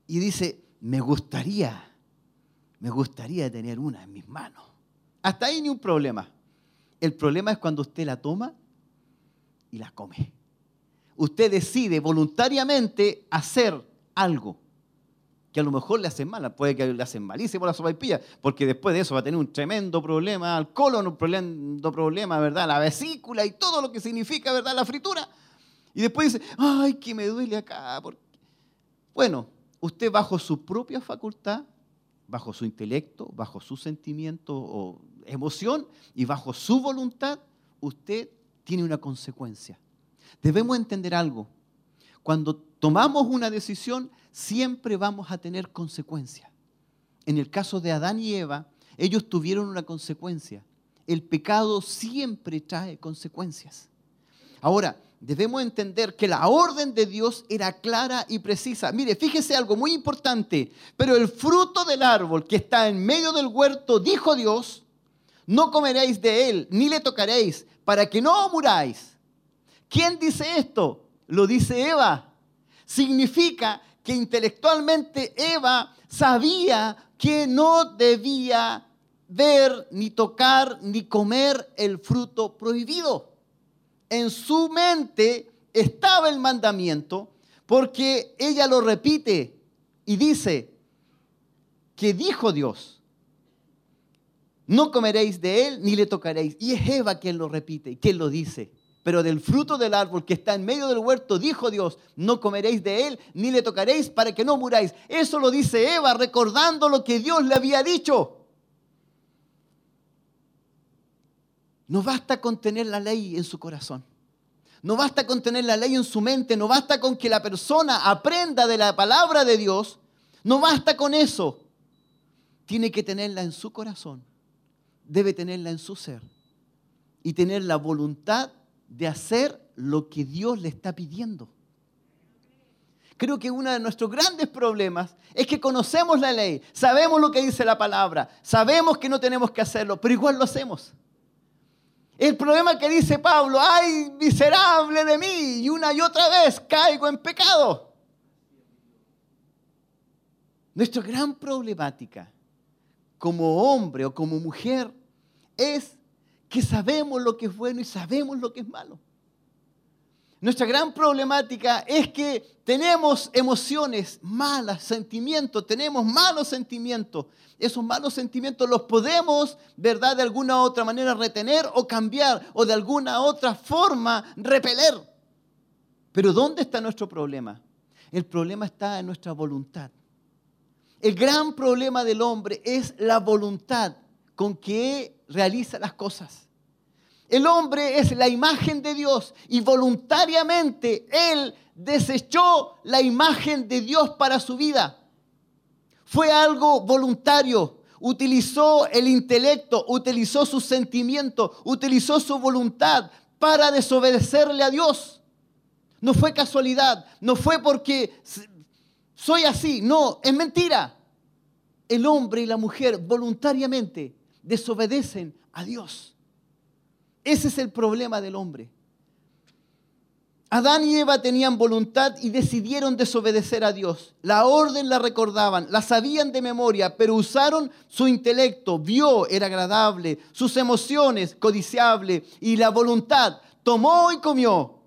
Y dice, me gustaría, me gustaría tener una en mis manos. Hasta ahí ni un problema. El problema es cuando usted la toma y la come. Usted decide voluntariamente hacer algo que a lo mejor le hacen mal, puede que le hacen malísimo la sopa pilla, porque después de eso va a tener un tremendo problema al colon, un tremendo problema, ¿verdad? La vesícula y todo lo que significa, ¿verdad? La fritura. Y después dice, ay, que me duele acá. Bueno, usted bajo su propia facultad, bajo su intelecto, bajo su sentimiento o emoción y bajo su voluntad, usted tiene una consecuencia. Debemos entender algo. Cuando tomamos una decisión, siempre vamos a tener consecuencias. En el caso de Adán y Eva, ellos tuvieron una consecuencia. El pecado siempre trae consecuencias. Ahora, debemos entender que la orden de Dios era clara y precisa. Mire, fíjese algo muy importante. Pero el fruto del árbol que está en medio del huerto, dijo Dios, no comeréis de él, ni le tocaréis, para que no muráis. ¿Quién dice esto? Lo dice Eva. Significa que intelectualmente Eva sabía que no debía ver, ni tocar, ni comer el fruto prohibido. En su mente estaba el mandamiento porque ella lo repite y dice que dijo Dios, no comeréis de él ni le tocaréis. Y es Eva quien lo repite, quien lo dice. Pero del fruto del árbol que está en medio del huerto, dijo Dios, no comeréis de él, ni le tocaréis para que no muráis. Eso lo dice Eva, recordando lo que Dios le había dicho. No basta con tener la ley en su corazón. No basta con tener la ley en su mente. No basta con que la persona aprenda de la palabra de Dios. No basta con eso. Tiene que tenerla en su corazón. Debe tenerla en su ser. Y tener la voluntad de hacer lo que Dios le está pidiendo. Creo que uno de nuestros grandes problemas es que conocemos la ley, sabemos lo que dice la palabra, sabemos que no tenemos que hacerlo, pero igual lo hacemos. El problema que dice Pablo, ay, miserable de mí, y una y otra vez caigo en pecado. Nuestra gran problemática como hombre o como mujer es que sabemos lo que es bueno y sabemos lo que es malo. Nuestra gran problemática es que tenemos emociones malas, sentimientos, tenemos malos sentimientos. Esos malos sentimientos los podemos, ¿verdad?, de alguna u otra manera retener o cambiar o de alguna otra forma repeler. Pero ¿dónde está nuestro problema? El problema está en nuestra voluntad. El gran problema del hombre es la voluntad con que realiza las cosas. El hombre es la imagen de Dios y voluntariamente él desechó la imagen de Dios para su vida. Fue algo voluntario. Utilizó el intelecto, utilizó sus sentimientos, utilizó su voluntad para desobedecerle a Dios. No fue casualidad, no fue porque soy así, no, es mentira. El hombre y la mujer voluntariamente desobedecen a Dios. Ese es el problema del hombre. Adán y Eva tenían voluntad y decidieron desobedecer a Dios. La orden la recordaban, la sabían de memoria, pero usaron su intelecto, vio, era agradable, sus emociones, codiciable, y la voluntad, tomó y comió.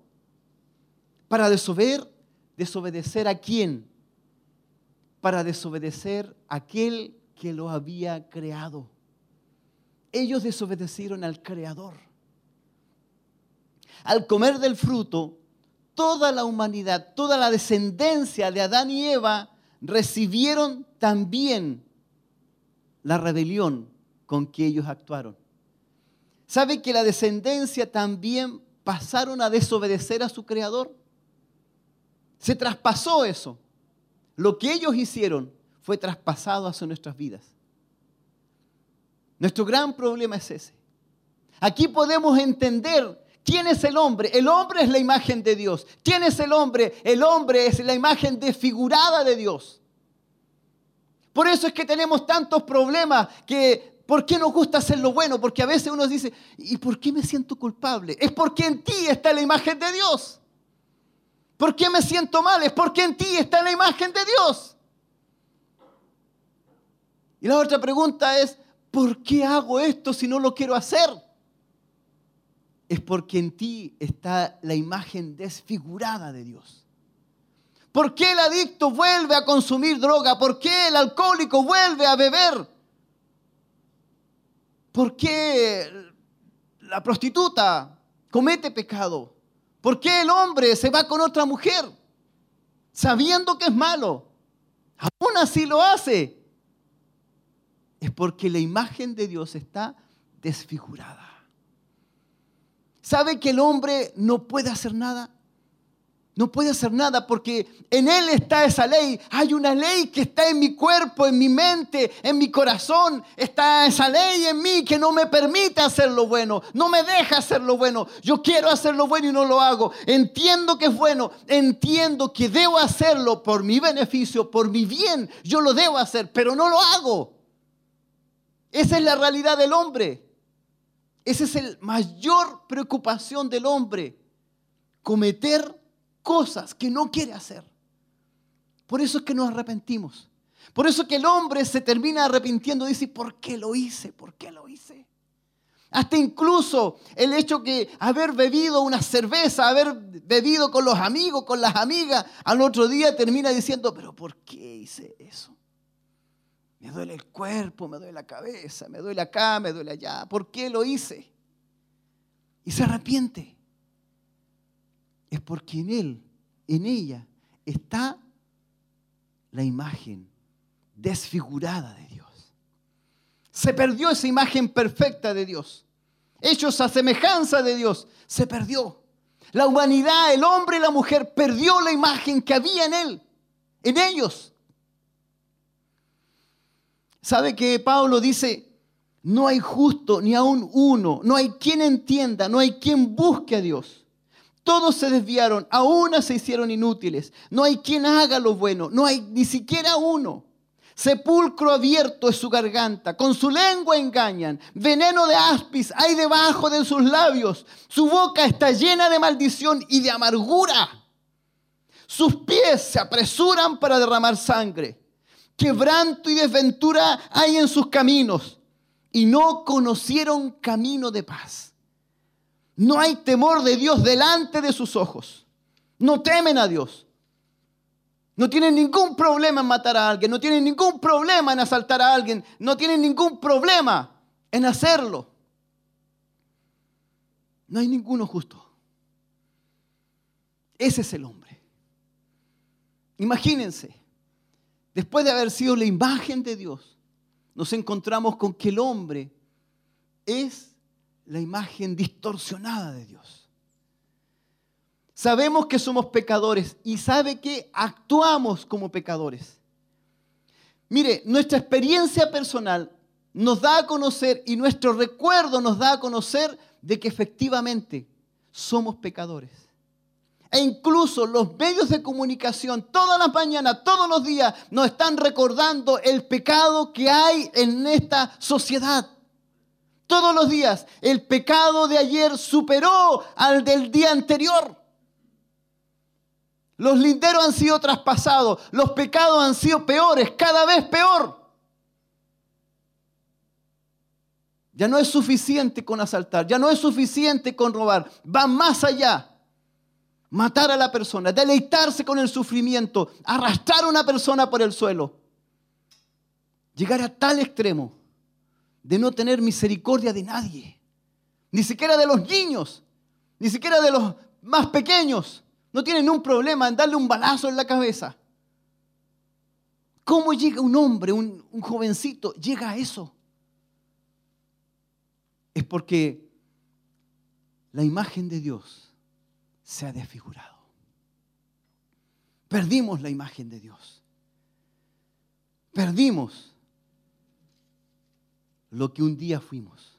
Para desobedecer, desobedecer a quién? Para desobedecer a aquel que lo había creado ellos desobedecieron al Creador. Al comer del fruto, toda la humanidad, toda la descendencia de Adán y Eva recibieron también la rebelión con que ellos actuaron. ¿Sabe que la descendencia también pasaron a desobedecer a su Creador? Se traspasó eso. Lo que ellos hicieron fue traspasado hacia nuestras vidas. Nuestro gran problema es ese. Aquí podemos entender ¿Quién es el hombre? El hombre es la imagen de Dios. ¿Quién es el hombre? El hombre es la imagen desfigurada de Dios. Por eso es que tenemos tantos problemas que ¿Por qué nos gusta hacer lo bueno? Porque a veces uno dice, ¿y por qué me siento culpable? Es porque en ti está la imagen de Dios. ¿Por qué me siento mal? Es porque en ti está la imagen de Dios. Y la otra pregunta es, ¿por qué hago esto si no lo quiero hacer? Es porque en ti está la imagen desfigurada de Dios. ¿Por qué el adicto vuelve a consumir droga? ¿Por qué el alcohólico vuelve a beber? ¿Por qué la prostituta comete pecado? ¿Por qué el hombre se va con otra mujer sabiendo que es malo? Aún así lo hace. Es porque la imagen de Dios está desfigurada. ¿Sabe que el hombre no puede hacer nada? No puede hacer nada porque en Él está esa ley. Hay una ley que está en mi cuerpo, en mi mente, en mi corazón. Está esa ley en mí que no me permite hacer lo bueno. No me deja hacer lo bueno. Yo quiero hacer lo bueno y no lo hago. Entiendo que es bueno. Entiendo que debo hacerlo por mi beneficio, por mi bien. Yo lo debo hacer, pero no lo hago. Esa es la realidad del hombre. Esa es la mayor preocupación del hombre. Cometer cosas que no quiere hacer. Por eso es que nos arrepentimos. Por eso es que el hombre se termina arrepintiendo dice, ¿por qué lo hice? ¿Por qué lo hice? Hasta incluso el hecho que haber bebido una cerveza, haber bebido con los amigos, con las amigas, al otro día termina diciendo, pero ¿por qué hice eso? Me duele el cuerpo, me duele la cabeza, me duele acá, me duele allá. ¿Por qué lo hice? Y se arrepiente es porque en él, en ella, está la imagen desfigurada de Dios. Se perdió esa imagen perfecta de Dios. Hechos a semejanza de Dios, se perdió. La humanidad, el hombre y la mujer, perdió la imagen que había en él, en ellos. ¿Sabe que Pablo dice, no hay justo ni aún uno, no hay quien entienda, no hay quien busque a Dios? Todos se desviaron, a una se hicieron inútiles. No hay quien haga lo bueno, no hay ni siquiera uno. Sepulcro abierto es su garganta, con su lengua engañan. Veneno de aspis hay debajo de sus labios. Su boca está llena de maldición y de amargura. Sus pies se apresuran para derramar sangre. Quebranto y desventura hay en sus caminos. Y no conocieron camino de paz. No hay temor de Dios delante de sus ojos. No temen a Dios. No tienen ningún problema en matar a alguien. No tienen ningún problema en asaltar a alguien. No tienen ningún problema en hacerlo. No hay ninguno justo. Ese es el hombre. Imagínense, después de haber sido la imagen de Dios, nos encontramos con que el hombre es la imagen distorsionada de Dios. Sabemos que somos pecadores y sabe que actuamos como pecadores. Mire, nuestra experiencia personal nos da a conocer y nuestro recuerdo nos da a conocer de que efectivamente somos pecadores. E incluso los medios de comunicación todas las mañanas, todos los días, nos están recordando el pecado que hay en esta sociedad todos los días. El pecado de ayer superó al del día anterior. Los linderos han sido traspasados, los pecados han sido peores, cada vez peor. Ya no es suficiente con asaltar, ya no es suficiente con robar, va más allá. Matar a la persona, deleitarse con el sufrimiento, arrastrar a una persona por el suelo. Llegar a tal extremo de no tener misericordia de nadie, ni siquiera de los niños, ni siquiera de los más pequeños. No tienen un problema en darle un balazo en la cabeza. ¿Cómo llega un hombre, un, un jovencito, llega a eso? Es porque la imagen de Dios se ha desfigurado. Perdimos la imagen de Dios. Perdimos lo que un día fuimos.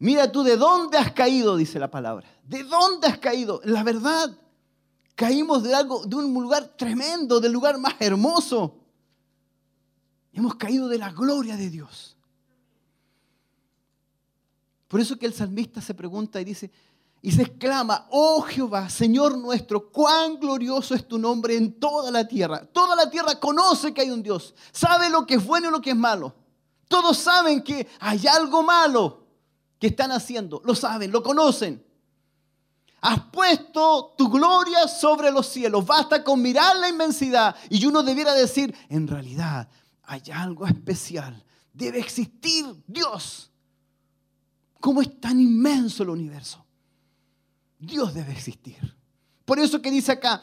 Mira tú de dónde has caído, dice la palabra. ¿De dónde has caído? La verdad, caímos de algo, de un lugar tremendo, del lugar más hermoso. Hemos caído de la gloria de Dios. Por eso que el salmista se pregunta y dice, y se exclama, oh Jehová, Señor nuestro, cuán glorioso es tu nombre en toda la tierra. Toda la tierra conoce que hay un Dios, sabe lo que es bueno y lo que es malo. Todos saben que hay algo malo que están haciendo, lo saben, lo conocen. Has puesto tu gloria sobre los cielos. Basta con mirar la inmensidad y uno debiera decir, en realidad hay algo especial. Debe existir Dios. ¿Cómo es tan inmenso el universo? Dios debe existir. Por eso que dice acá,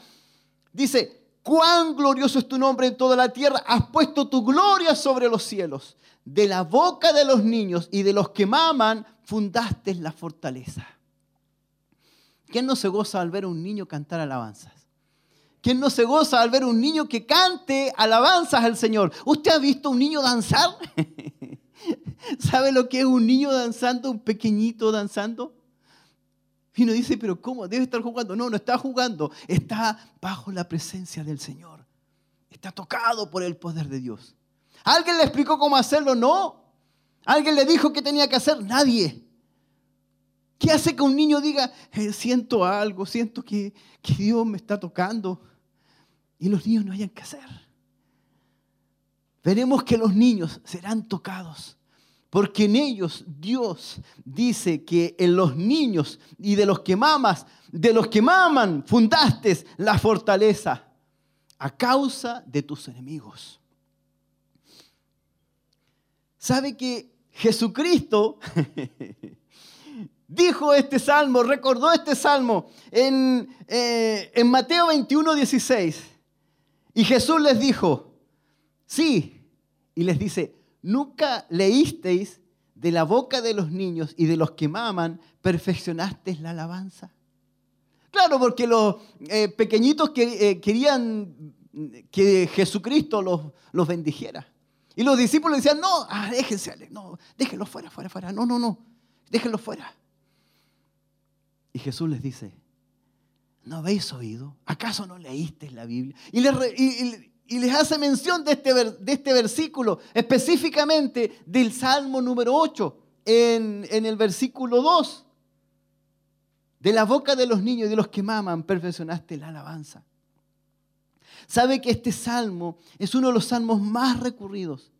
dice, cuán glorioso es tu nombre en toda la tierra, has puesto tu gloria sobre los cielos. De la boca de los niños y de los que maman, fundaste la fortaleza. ¿Quién no se goza al ver un niño cantar alabanzas? ¿Quién no se goza al ver un niño que cante alabanzas al Señor? ¿Usted ha visto un niño danzar? [laughs] ¿Sabe lo que es un niño danzando, un pequeñito danzando? Y uno dice, pero ¿cómo? Debe estar jugando. No, no está jugando. Está bajo la presencia del Señor. Está tocado por el poder de Dios. ¿Alguien le explicó cómo hacerlo? No. ¿Alguien le dijo qué tenía que hacer? Nadie. ¿Qué hace que un niño diga, eh, siento algo, siento que, que Dios me está tocando? Y los niños no hayan que hacer. Veremos que los niños serán tocados porque en ellos Dios dice que en los niños y de los que mamas, de los que maman, fundaste la fortaleza a causa de tus enemigos. ¿Sabe que Jesucristo [laughs] dijo este salmo, recordó este salmo en, eh, en Mateo 21, 16? Y Jesús les dijo, sí, y les dice, ¿Nunca leísteis de la boca de los niños y de los que maman, perfeccionasteis la alabanza? Claro, porque los eh, pequeñitos que, eh, querían que Jesucristo los, los, bendijera. Y los discípulos decían, no, ah, déjense, no, déjenlo fuera, fuera, fuera, no, no, no, déjenlo fuera. Y Jesús les dice, ¿no habéis oído? ¿Acaso no leísteis la Biblia? Y, les, y, y les hace mención de este, de este versículo, específicamente del Salmo número 8, en, en el versículo 2. De la boca de los niños y de los que maman, perfeccionaste la alabanza. Sabe que este salmo es uno de los salmos más recurridos.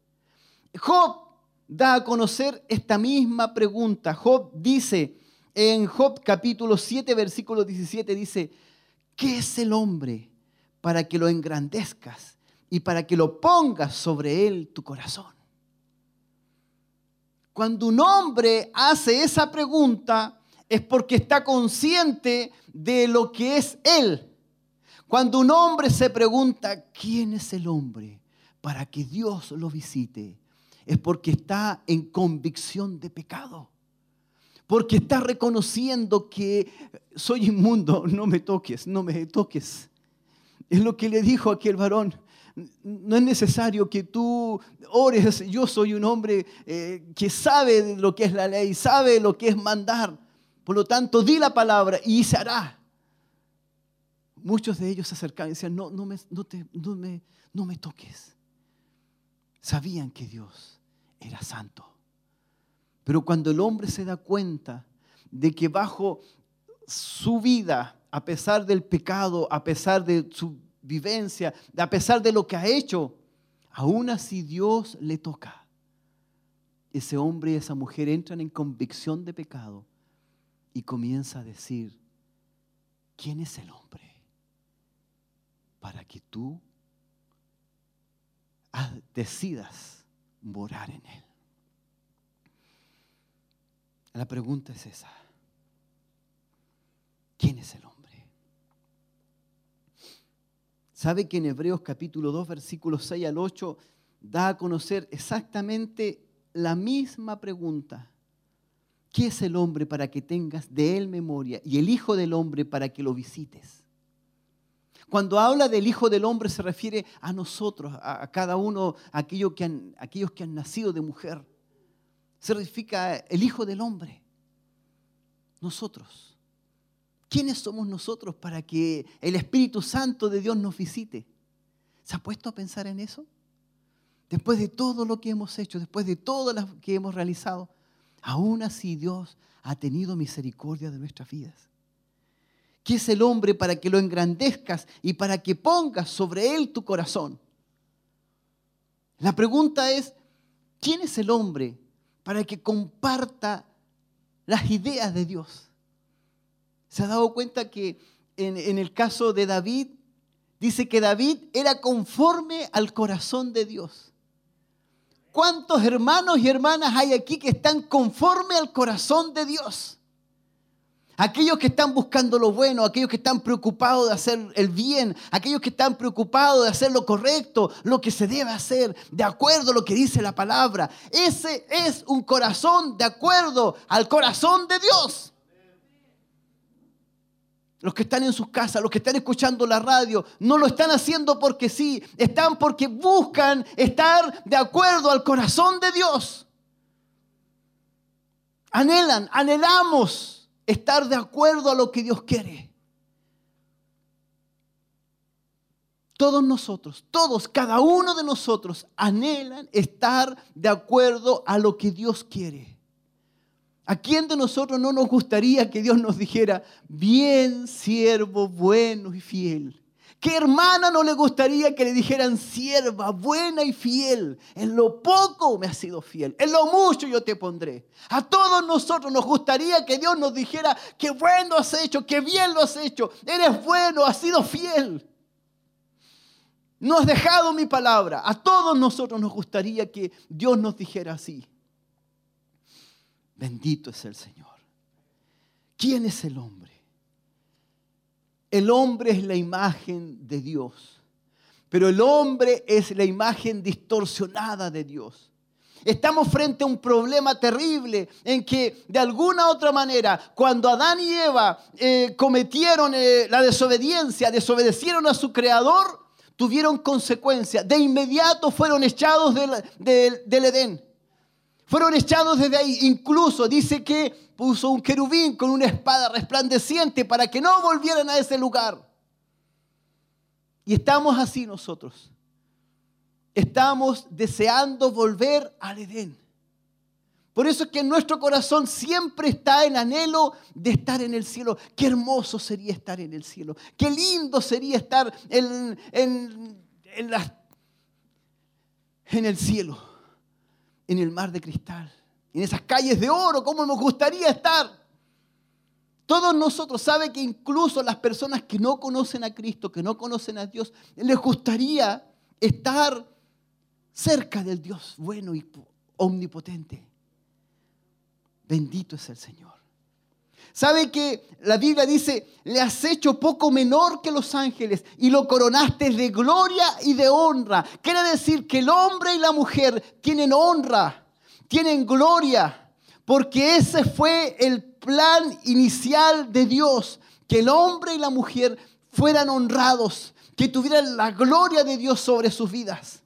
Job da a conocer esta misma pregunta. Job dice en Job capítulo 7, versículo 17, dice, ¿qué es el hombre para que lo engrandezcas y para que lo pongas sobre él tu corazón. Cuando un hombre hace esa pregunta es porque está consciente de lo que es él. Cuando un hombre se pregunta, ¿quién es el hombre para que Dios lo visite? Es porque está en convicción de pecado. Porque está reconociendo que soy inmundo, [laughs] no me toques, no me toques. Es lo que le dijo aquel varón no es necesario que tú ores. Yo soy un hombre eh, que sabe lo que es la ley, sabe lo que es mandar. Por lo tanto, di la palabra y se hará. Muchos de ellos se acercaban y decían, no, no, me, no, te, no, me, no me toques. Sabían que Dios era santo. Pero cuando el hombre se da cuenta de que bajo su vida, a pesar del pecado, a pesar de su vivencia, a pesar de lo que ha hecho, aún así Dios le toca. Ese hombre y esa mujer entran en convicción de pecado y comienza a decir, ¿quién es el hombre? Para que tú decidas morar en él. La pregunta es esa. ¿Quién es el hombre? ¿Sabe que en Hebreos capítulo 2, versículos 6 al 8 da a conocer exactamente la misma pregunta? ¿Qué es el hombre para que tengas de él memoria y el Hijo del hombre para que lo visites? Cuando habla del Hijo del Hombre se refiere a nosotros, a, cada uno, a aquellos que, han, nacido de mujer. Se significa el Hijo del Hombre. nosotros. ¿Quiénes somos nosotros para que el Espíritu Santo de Dios nos visite? ¿Se ha puesto a pensar en eso? Después de todo lo que hemos hecho, después de todo lo que hemos realizado, aún así Dios ha tenido misericordia de nuestras vidas. ¿Qué es el hombre para que lo engrandezcas y para que pongas sobre él tu corazón? La pregunta es, ¿quién es el hombre para que comparta las ideas de Dios? ¿Se ha dado cuenta que en, el caso de David, dice que David era conforme al corazón de Dios? ¿Cuántos hermanos y hermanas hay aquí que están conforme al corazón de Dios? Aquellos que están buscando lo bueno, aquellos que están preocupados de hacer el bien, aquellos que están preocupados de hacer lo correcto, lo que se debe hacer, de acuerdo a lo que dice la palabra. Ese es un corazón de acuerdo al corazón de Dios. Los que están en sus casas, los que están escuchando la radio, no lo están haciendo porque sí, están porque buscan estar de acuerdo al corazón de Dios. Anhelan, anhelamos estar de acuerdo a lo que Dios quiere. Todos nosotros, todos, cada uno de nosotros anhelan estar de acuerdo a lo que Dios quiere. ¿A quién de nosotros no nos gustaría que Dios nos dijera, bien, siervo, bueno y fiel? ¿Qué hermana no le gustaría que le dijeran, sierva, buena y fiel? En lo poco me has sido fiel, en lo mucho yo te pondré. A todos nosotros nos gustaría que Dios nos dijera, qué bueno has hecho, qué bien lo has hecho, eres bueno, has sido fiel. No has dejado mi palabra. A todos nosotros nos gustaría que Dios nos dijera así. Bendito es el Señor. ¿Quién es el hombre? El hombre es la imagen de Dios, pero el hombre es la imagen distorsionada de Dios. Estamos frente a un problema terrible en que de alguna otra manera, cuando Adán y Eva eh, cometieron eh, la desobediencia, desobedecieron a su creador, tuvieron consecuencias. De inmediato fueron echados del Edén. Fueron echados desde ahí. Incluso dice que puso un querubín con una espada resplandeciente para que no volvieran a ese lugar. Y estamos así nosotros. Estamos deseando volver al Edén. Por eso es que nuestro corazón siempre está en anhelo de estar en el cielo. Qué hermoso sería estar en el cielo. Qué lindo sería estar en, en, en el cielo en el mar de cristal, en esas calles de oro, ¿cómo nos gustaría estar? Todos nosotros saben que incluso las personas que no conocen a Cristo, que no conocen a Dios, les gustaría estar cerca del Dios bueno y omnipotente. Bendito es el Señor. ¿Sabe que la Biblia dice, le has hecho poco menor que los ángeles y lo coronaste de gloria y de honra? Quiere decir que el hombre y la mujer tienen honra, tienen gloria, porque ese fue el plan inicial de Dios, que el hombre y la mujer fueran honrados, que tuvieran la gloria de Dios sobre sus vidas.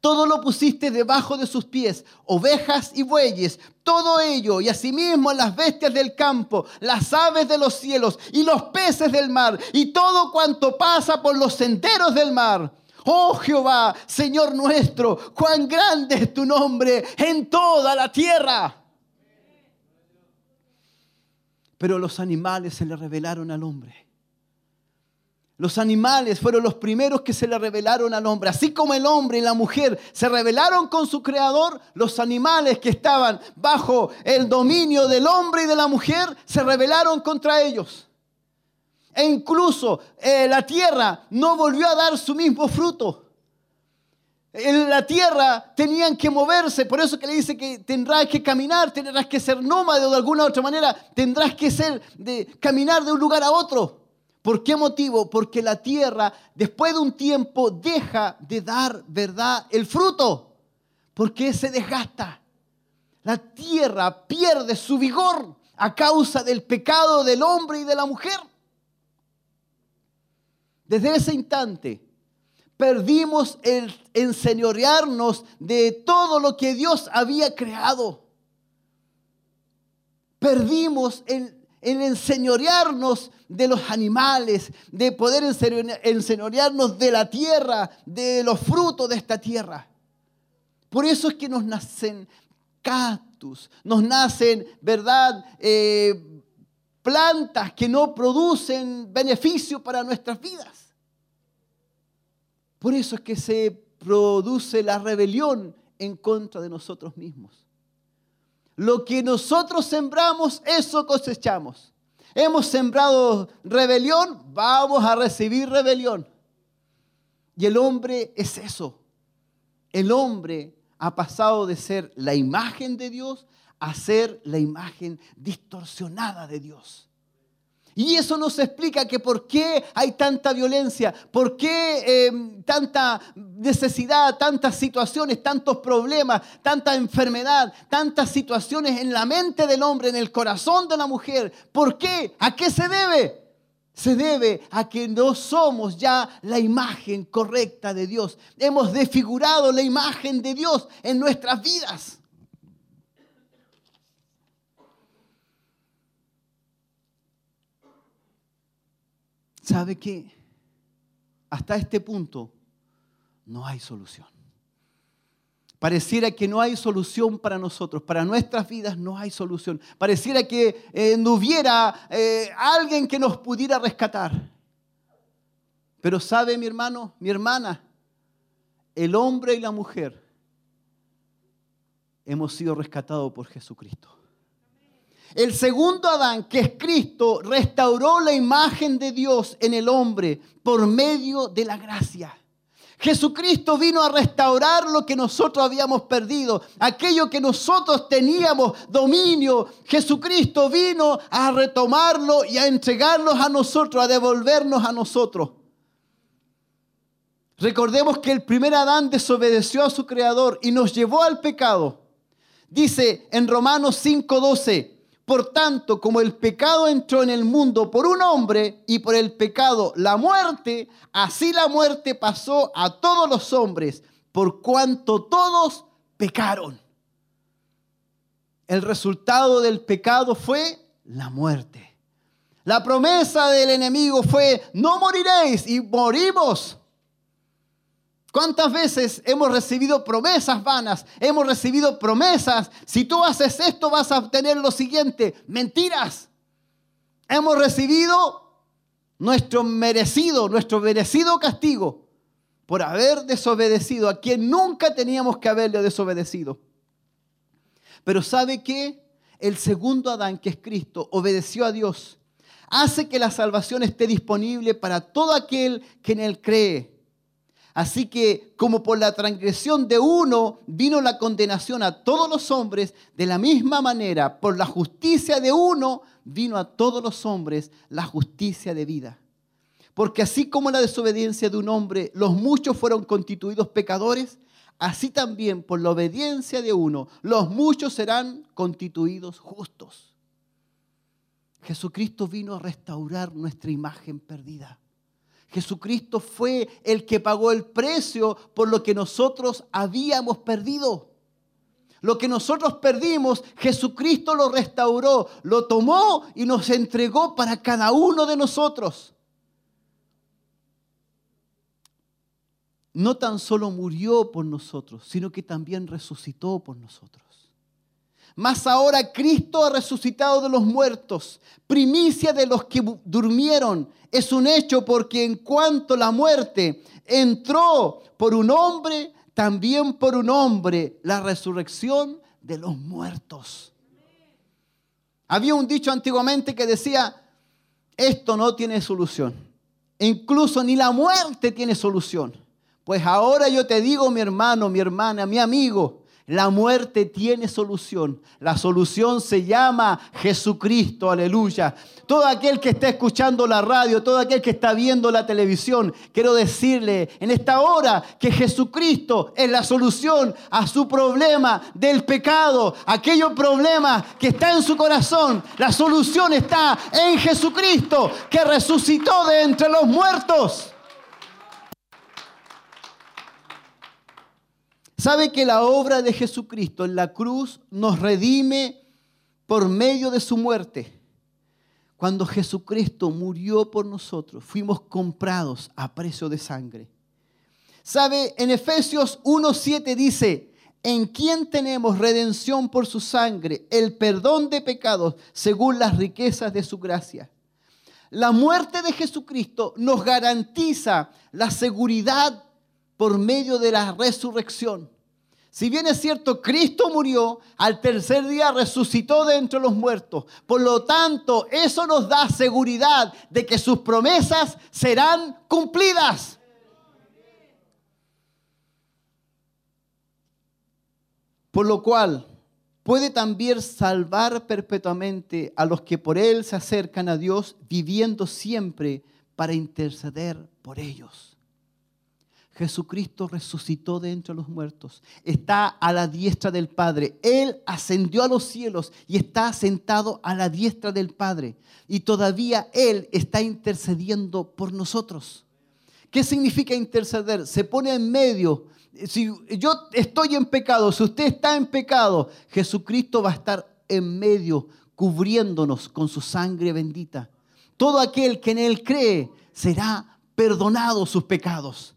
Todo lo pusiste debajo de sus pies, ovejas y bueyes, todo ello, y asimismo las bestias del campo, las aves de los cielos y los peces del mar, y todo cuanto pasa por los senderos del mar. Oh Jehová, Señor nuestro, cuán grande es tu nombre en toda la tierra. Pero los animales se le revelaron al hombre los animales fueron los primeros que se le revelaron al hombre. Así como el hombre y la mujer se rebelaron con su creador, los animales que estaban bajo el dominio del hombre y de la mujer se rebelaron contra ellos. E incluso eh, la tierra no volvió a dar su mismo fruto. En la tierra tenían que moverse, por eso que le dice que tendrás que caminar, tendrás que ser nómade o de alguna otra manera, tendrás que ser de caminar de un lugar a otro. ¿Por qué motivo? Porque la tierra después de un tiempo deja de dar, ¿verdad?, el fruto. Porque se desgasta. La tierra pierde su vigor a causa del pecado del hombre y de la mujer. Desde ese instante perdimos el enseñorearnos de todo lo que Dios había creado. perdimos el, el enseñorearnos de los animales, de poder enseñorearnos de la tierra, de los frutos de esta tierra. Por eso es que nos nacen cactus, nos nacen, ¿verdad? Eh, plantas que no producen beneficio para nuestras vidas. Por eso es que se produce la rebelión en contra de nosotros mismos. Lo que nosotros sembramos, eso cosechamos. Hemos sembrado rebelión, vamos a recibir rebelión. Y el hombre es eso. El hombre ha pasado de ser la imagen de Dios a ser la imagen distorsionada de Dios. Y eso nos explica que por qué hay tanta violencia, por qué em, tanta necesidad, tantas situaciones, tantos problemas, tanta enfermedad, tantas situaciones en la mente del hombre, en el corazón de la mujer. ¿Por qué? ¿A qué se debe? Se debe a que no somos ya la imagen correcta de Dios. Hemos desfigurado la imagen de Dios en nuestras vidas. ¿Sabe qué? Hasta este punto no hay solución. Pareciera que no hay solución para nosotros, para nuestras vidas no hay solución. Pareciera que eh, no hubiera eh, alguien que nos pudiera rescatar. Pero sabe mi hermano, mi hermana, el hombre y la mujer hemos sido rescatados por Jesucristo. El segundo Adán, que es Cristo, restauró la imagen de Dios en el hombre por medio de la gracia. Jesucristo vino a restaurar lo que nosotros habíamos perdido, aquello que nosotros teníamos dominio. Jesucristo vino a retomarlo y a entregarnos a nosotros, a devolvernos a nosotros. Recordemos que el primer Adán desobedeció a su creador y nos llevó al pecado. Dice en Romanos 5:12, por tanto, como el pecado entró en el mundo por un hombre y por el pecado la muerte, así la muerte pasó a todos los hombres, por cuanto todos pecaron. El resultado del pecado fue la muerte. La promesa del enemigo fue, no moriréis y morimos. ¿Cuántas veces hemos recibido promesas vanas? Hemos recibido promesas. Si tú haces esto vas a obtener lo siguiente. Mentiras. Hemos recibido nuestro merecido, nuestro merecido castigo por haber desobedecido a quien nunca teníamos que haberle desobedecido. Pero ¿sabe qué? El segundo Adán, que es Cristo, obedeció a Dios. Hace que la salvación esté disponible para todo aquel que en él cree. Así que como por la transgresión de uno vino la condenación a todos los hombres, de la misma manera, por la justicia de uno vino a todos los hombres la justicia de vida. Porque así como la desobediencia de un hombre, los muchos fueron constituidos pecadores, así también por la obediencia de uno, los muchos serán constituidos justos. Jesucristo vino a restaurar nuestra imagen perdida. Jesucristo fue el que pagó el precio por lo que nosotros habíamos perdido. Lo que nosotros perdimos, Jesucristo lo restauró, lo tomó y nos entregó para cada uno de nosotros. No tan solo murió por nosotros, sino que también resucitó por nosotros. Mas ahora Cristo ha resucitado de los muertos, primicia de los que durmieron. Es un hecho porque en cuanto la muerte entró por un hombre, también por un hombre la resurrección de los muertos. Había un dicho antiguamente que decía, esto no tiene solución. Incluso ni la muerte tiene solución. Pues ahora yo te digo, mi hermano, mi hermana, mi amigo, la muerte tiene solución. La solución se llama Jesucristo, aleluya. Todo aquel que está escuchando la radio, todo aquel que está viendo la televisión, quiero decirle en esta hora que Jesucristo es la solución a su problema del pecado, aquellos problemas que está en su corazón. La solución está en Jesucristo, que resucitó de entre los muertos. ¿Sabe que la obra de Jesucristo en la cruz nos redime por medio de su muerte, cuando Jesucristo murió por nosotros, fuimos comprados a precio de sangre. ¿Sabe? En Efesios 1.7 dice, en quien tenemos redención por su sangre, el perdón de pecados según las riquezas de su gracia. La muerte de Jesucristo nos garantiza la seguridad por medio de la resurrección. Si bien es cierto, Cristo murió, al tercer día resucitó de entre los muertos. Por lo tanto, eso nos da seguridad de que sus promesas serán cumplidas. Por lo cual puede también salvar perpetuamente a los que por Él se acercan a Dios, viviendo siempre para interceder por ellos. Jesucristo resucitó de entre los muertos, está a la diestra del Padre. Él ascendió a los cielos y está sentado a la diestra del Padre. Y todavía Él está intercediendo por nosotros. ¿Qué significa interceder? Se pone en medio si yo estoy en pecado, si usted está en pecado, Jesucristo va a estar en medio, cubriéndonos con su sangre bendita. Todo aquel que en Él cree será perdonado sus pecados.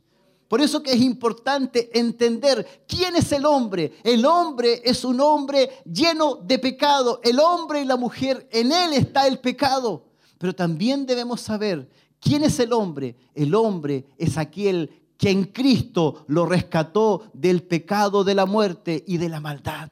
Por eso que es importante entender quién es el hombre. El hombre es un hombre lleno de pecado. El hombre y la mujer, en él está el pecado. Pero también debemos saber quién es el hombre. El hombre es aquel que en Cristo lo rescató del pecado, de la muerte y de la maldad.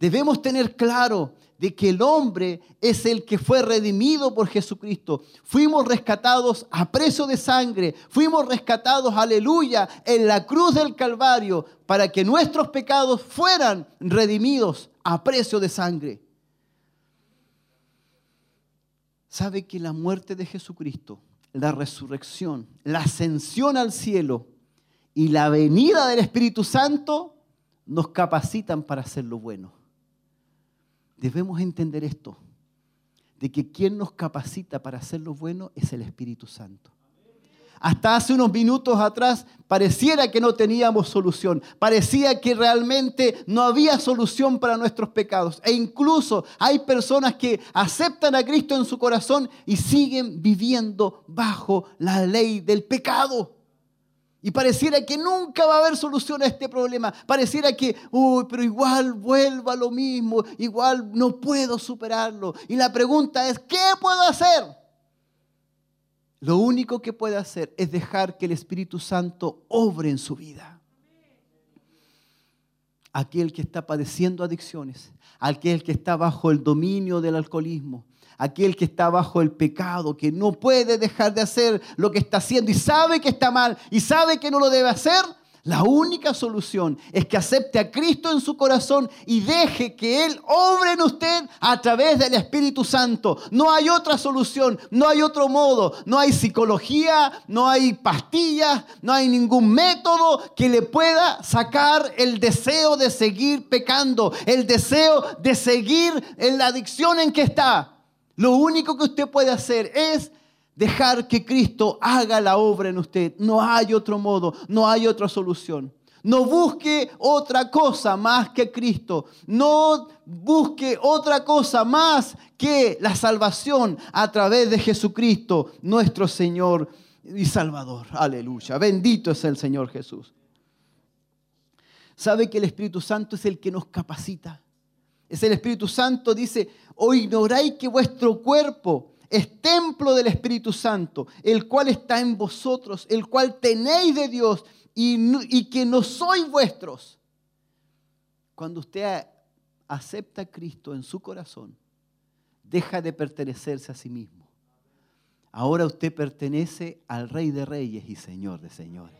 Debemos tener claro de que el hombre es el que fue redimido por Jesucristo. Fuimos rescatados a precio de sangre, fuimos rescatados, aleluya, en la cruz del Calvario, para que nuestros pecados fueran redimidos a precio de sangre. ¿Sabe que la muerte de Jesucristo la resurrección, la ascensión al cielo y la venida del Espíritu Santo nos capacitan para hacer lo bueno. Debemos entender esto, de que quien nos capacita para hacer lo bueno es el Espíritu Santo. Hasta hace unos minutos atrás pareciera que no teníamos solución, parecía que realmente no había solución para nuestros pecados. E incluso hay personas que aceptan a Cristo en su corazón y siguen viviendo bajo la ley del pecado. Y pareciera que nunca va a haber solución a este problema. Pareciera que, uy, pero igual vuelva a lo mismo, igual no puedo superarlo. Y la pregunta es, ¿qué puedo hacer? Lo único que puede hacer es dejar que el Espíritu Santo obre en su vida. Aquel que está padeciendo adicciones, aquel que está bajo el dominio del alcoholismo, aquel que está bajo el pecado, que no puede dejar de hacer lo que está haciendo y sabe que está mal y sabe que no lo debe hacer, la única solución es que acepte a Cristo en su corazón y deje que Él obre en usted a través del Espíritu Santo. No hay otra solución, no hay otro modo, no hay psicología, no hay pastillas, no hay ningún método que le pueda sacar el deseo de seguir pecando, el deseo de seguir en la adicción en que está. Lo único que usted puede hacer es dejar que Cristo haga la obra en usted. No hay otro modo, no hay otra solución. No busque otra cosa más que Cristo. No busque otra cosa más que la salvación a través de Jesucristo, nuestro Señor y Salvador. Aleluya. Bendito es el Señor Jesús. ¿Sabe que el Espíritu Santo es el que nos capacita? Es el Espíritu Santo, dice, o ignoráis que vuestro cuerpo es templo del Espíritu Santo, el cual está en vosotros, el cual tenéis de Dios y, que no sois vuestros. Cuando usted acepta a Cristo en su corazón, deja de pertenecerse a sí mismo. Ahora usted pertenece al Rey de Reyes y Señor de Señores.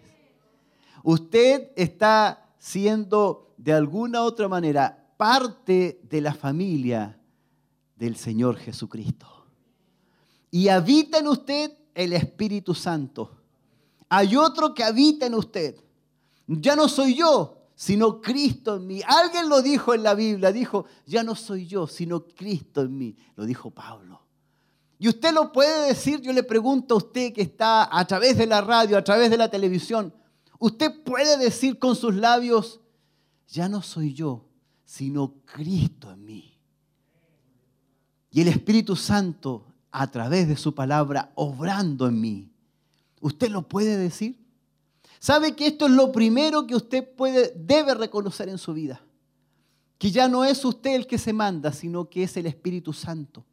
Usted está siendo de alguna otra manera parte de la familia del Señor Jesucristo y habita en usted el Espíritu Santo. Hay otro que habita en usted. Ya no soy yo, sino Cristo en mí. Alguien lo dijo en la Biblia, dijo, ya no soy yo, sino Cristo en mí. Lo dijo Pablo. Y usted lo puede decir, yo le pregunto a usted que está a través de la radio, a través de la televisión, usted puede decir con sus labios, ya no soy yo, sino Cristo en mí. y el Espíritu Santo a través de su palabra obrando en mí. ¿Usted lo puede decir? ¿Sabe que esto es lo primero que usted puede, debe reconocer en su vida? Que ya no es usted el que se manda, sino que es el Espíritu Santo.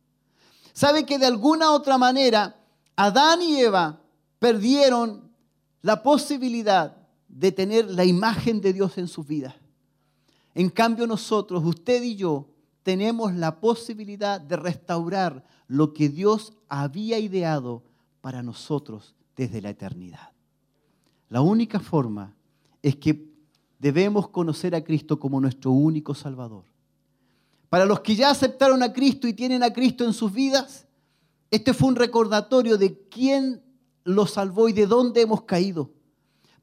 ¿Sabe que de alguna otra manera Adán y Eva perdieron la posibilidad de tener la imagen de Dios en sus vidas? En cambio nosotros, usted y yo, tenemos la posibilidad de restaurar lo que Dios había ideado para nosotros desde la eternidad. La única forma es que debemos conocer a Cristo como nuestro único Salvador. Para los que ya aceptaron a Cristo y tienen a Cristo en sus vidas, este fue un recordatorio de quién los salvó y de dónde hemos caído.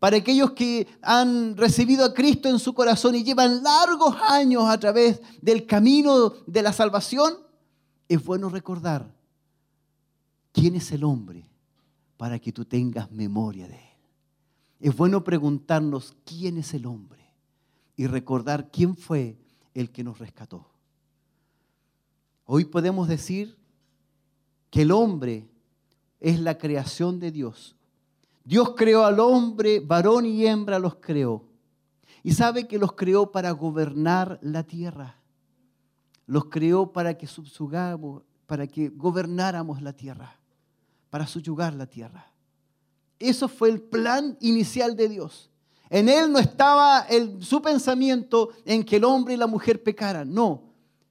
Para aquellos que han recibido a Cristo en su corazón y llevan largos años a través del camino de la salvación, es bueno recordar quién es el hombre para que tú tengas memoria de él. Es bueno preguntarnos quién es el hombre y recordar quién fue el que nos rescató. Hoy podemos decir que el hombre es la creación de Dios Dios creó al hombre, varón y hembra los creó. Y sabe que los creó para gobernar la tierra. Los creó para que subsugamos, para que gobernáramos la tierra, para subyugar la tierra. Eso fue el plan inicial de Dios. En él no estaba el, su pensamiento en que el hombre y la mujer pecaran. No,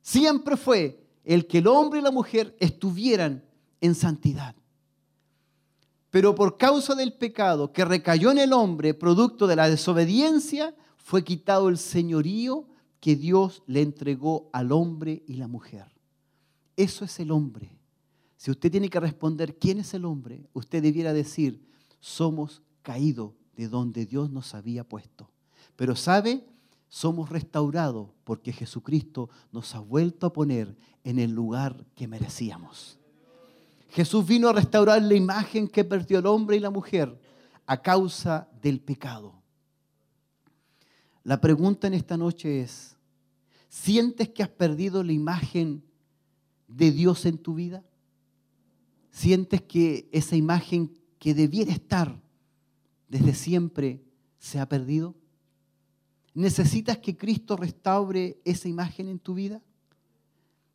siempre fue el que el hombre y la mujer estuvieran en santidad. Pero por causa del pecado que recayó en el hombre, producto de la desobediencia, fue quitado el señorío que Dios le entregó al hombre y la mujer. Eso es el hombre. Si usted tiene que responder quién es el hombre, usted debiera decir, somos caídos de donde Dios nos había puesto. Pero sabe, somos restaurados porque Jesucristo nos ha vuelto a poner en el lugar que merecíamos. Jesús vino a restaurar la imagen que perdió el hombre y la mujer a causa del pecado. La pregunta en esta noche es, ¿sientes que has perdido la imagen de Dios en tu vida? ¿Sientes que esa imagen que debiera estar desde siempre se ha perdido? ¿Necesitas que Cristo restaure esa imagen en tu vida?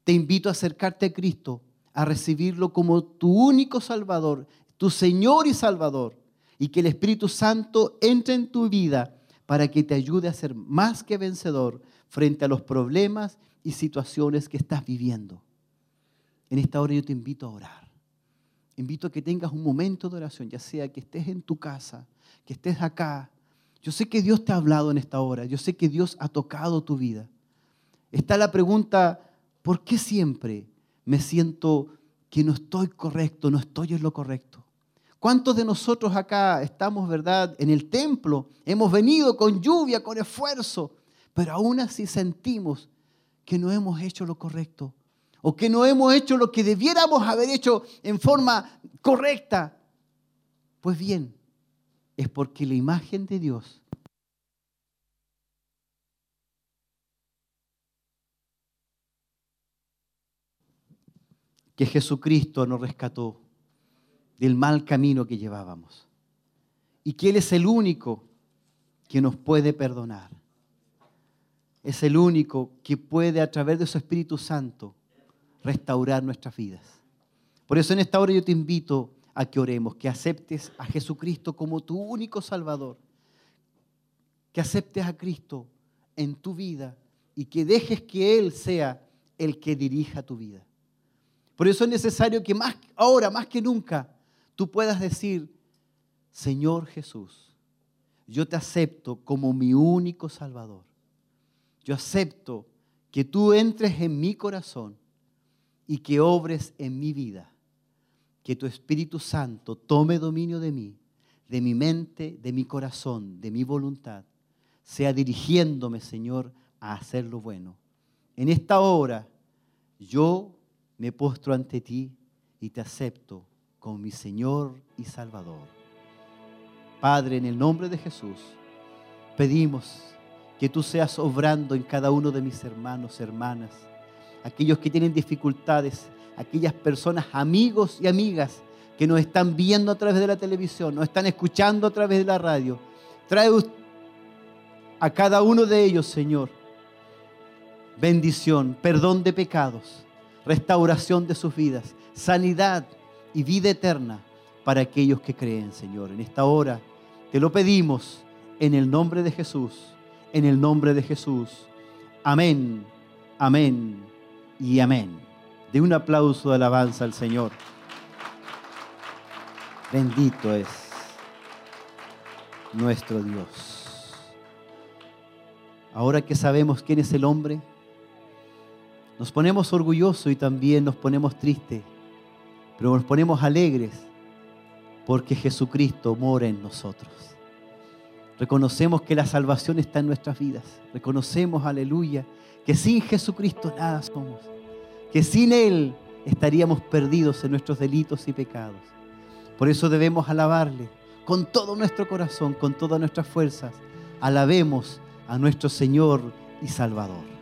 Te invito a acercarte a Cristo a recibirlo como tu único Salvador, tu Señor y Salvador, y que el Espíritu Santo entre en tu vida para que te ayude a ser más que vencedor frente a los problemas y situaciones que estás viviendo. En esta hora yo te invito a orar. Invito a que tengas un momento de oración, ya sea que estés en tu casa, que estés acá. Yo sé que Dios te ha hablado en esta hora, yo sé que Dios ha tocado tu vida. Está la pregunta, ¿por qué siempre me siento que no estoy correcto, no estoy en lo correcto. ¿Cuántos de nosotros acá estamos, verdad, en el templo? Hemos venido con lluvia, con esfuerzo, pero aún así sentimos que no hemos hecho lo correcto o que no hemos hecho lo que debiéramos haber hecho en forma correcta. Pues bien, es porque la imagen de Dios que Jesucristo nos rescató del mal camino que llevábamos y que Él es el único que nos puede perdonar. Es el único que puede a través de su Espíritu Santo restaurar nuestras vidas. Por eso en esta hora yo te invito a que oremos, que aceptes a Jesucristo como tu único Salvador, que aceptes a Cristo en tu vida y que dejes que Él sea el que dirija tu vida. Por eso es necesario que más ahora, más que nunca, tú puedas decir, Señor Jesús, yo te acepto como mi único Salvador. Yo acepto que tú entres en mi corazón y que obres en mi vida. Que tu Espíritu Santo tome dominio de mí, de mi mente, de mi corazón, de mi voluntad. Sea dirigiéndome, Señor, a hacer lo bueno. En esta hora, yo me postro ante ti y te acepto como mi Señor y Salvador. Padre, en el nombre de Jesús, pedimos que tú seas obrando en cada uno de mis hermanos, hermanas, aquellos que tienen dificultades, aquellas personas, amigos y amigas que nos están viendo a través de la televisión, nos están escuchando a través de la radio. Trae a cada uno de ellos, Señor, bendición, perdón de pecados, restauración de sus vidas, sanidad y vida eterna para aquellos que creen, Señor. En esta hora te lo pedimos en el nombre de Jesús, en el nombre de Jesús. Amén, amén y amén. De un aplauso de alabanza al Señor. Bendito es nuestro Dios. Ahora que sabemos quién es el hombre, nos ponemos orgullosos y también nos ponemos tristes, pero nos ponemos alegres porque Jesucristo mora en nosotros. Reconocemos que la salvación está en nuestras vidas. Reconocemos, aleluya, que sin Jesucristo nada somos. Que sin Él estaríamos perdidos en nuestros delitos y pecados. Por eso debemos alabarle con todo nuestro corazón, con todas nuestras fuerzas. Alabemos a nuestro Señor y Salvador.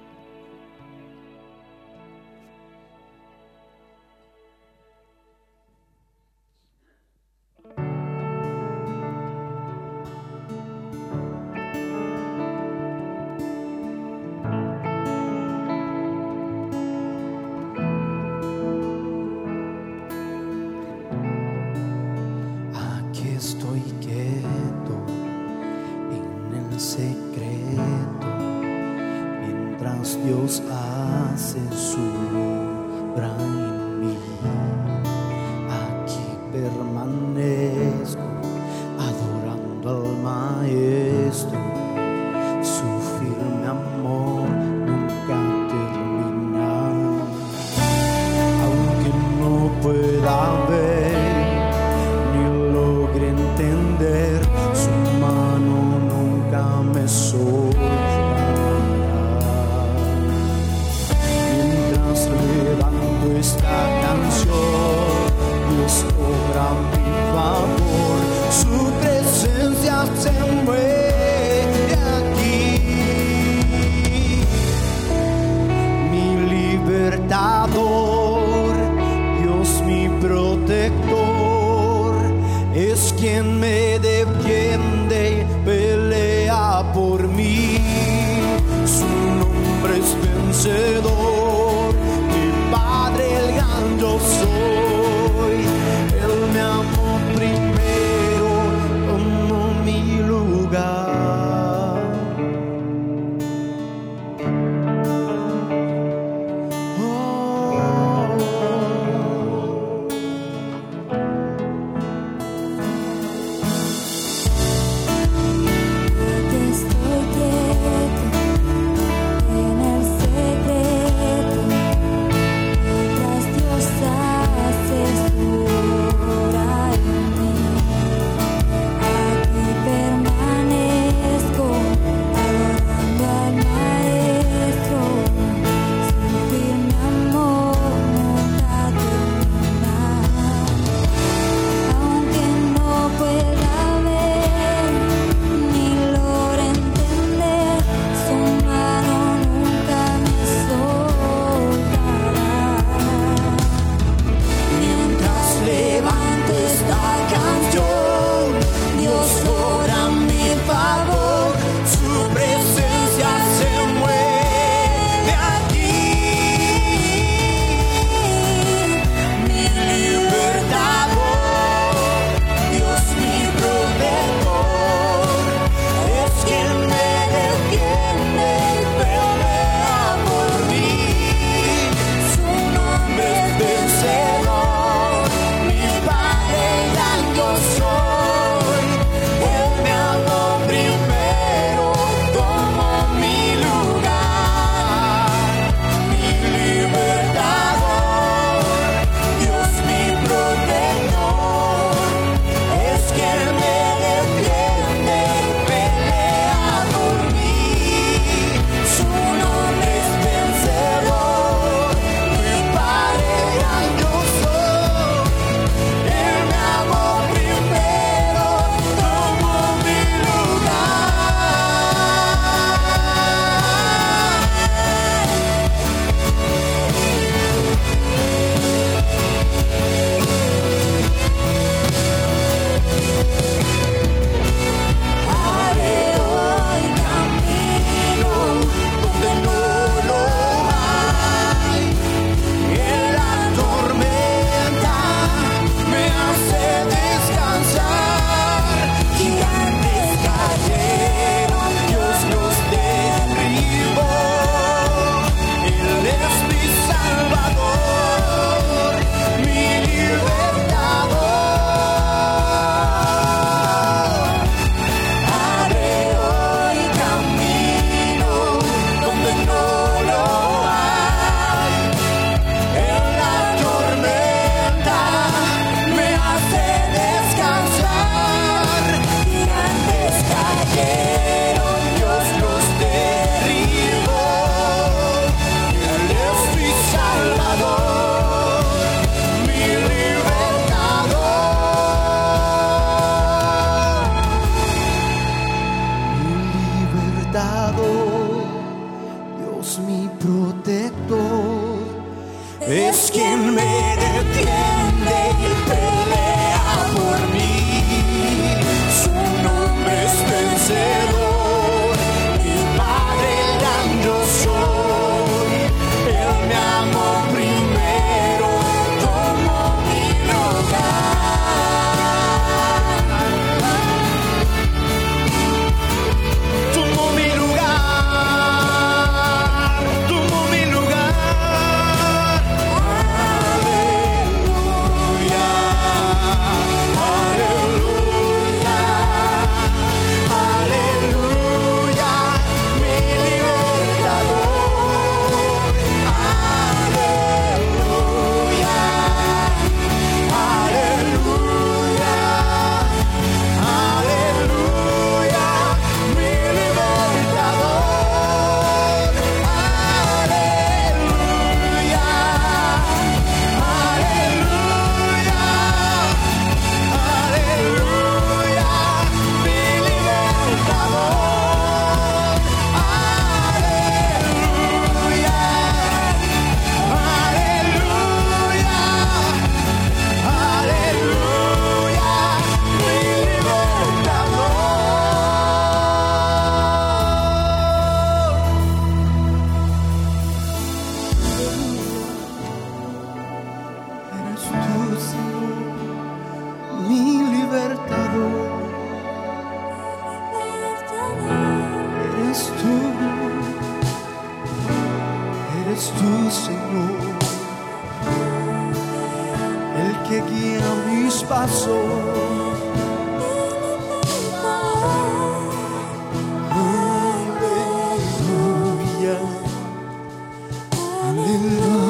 Aleluya,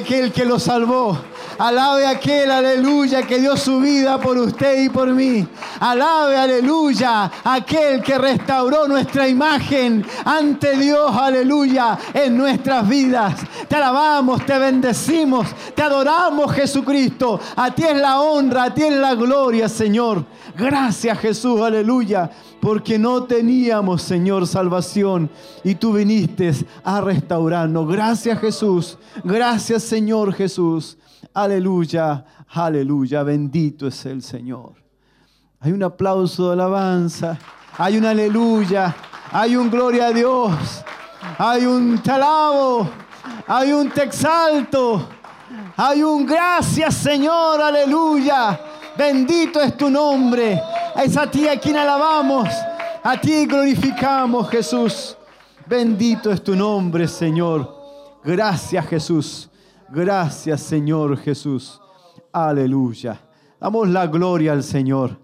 aquel que lo salvó. Alabe aquel, aleluya, que dio su vida por usted y por mí. Alabe, aleluya, aquel que restauró nuestra imagen ante Dios, aleluya, en nuestras vidas. Te alabamos, te bendecimos, te adoramos, Jesucristo. A ti es la honra, a ti es la gloria, Señor. Gracias, Jesús, aleluya, porque no teníamos, Señor, salvación y tú viniste a restaurarnos. Gracias, Jesús. Gracias, Señor Jesús. Aleluya, aleluya, bendito es el Señor. Hay un aplauso de alabanza, hay un aleluya, hay un gloria a Dios, hay un te alabo, hay un te exalto, hay un gracias Señor, aleluya. Bendito es tu nombre, es a ti a quien alabamos, a ti glorificamos Jesús. Bendito es tu nombre Señor. Gracias Jesús. Gracias Señor Jesús. Aleluya. Damos la gloria al Señor.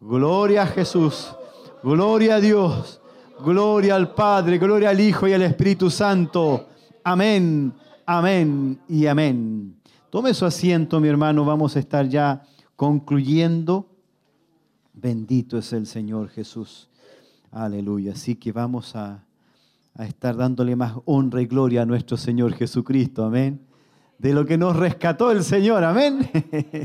Gloria a Jesús. Gloria a Dios. Gloria al Padre. Gloria al Hijo y al Espíritu Santo. Amén. Amén y amén. Tome su asiento, mi hermano. Vamos a estar ya concluyendo. Bendito es el Señor Jesús. Aleluya. Así que vamos a, a estar dándole más honra y gloria a nuestro Señor Jesucristo. Amén de lo que nos rescató el Señor, amén.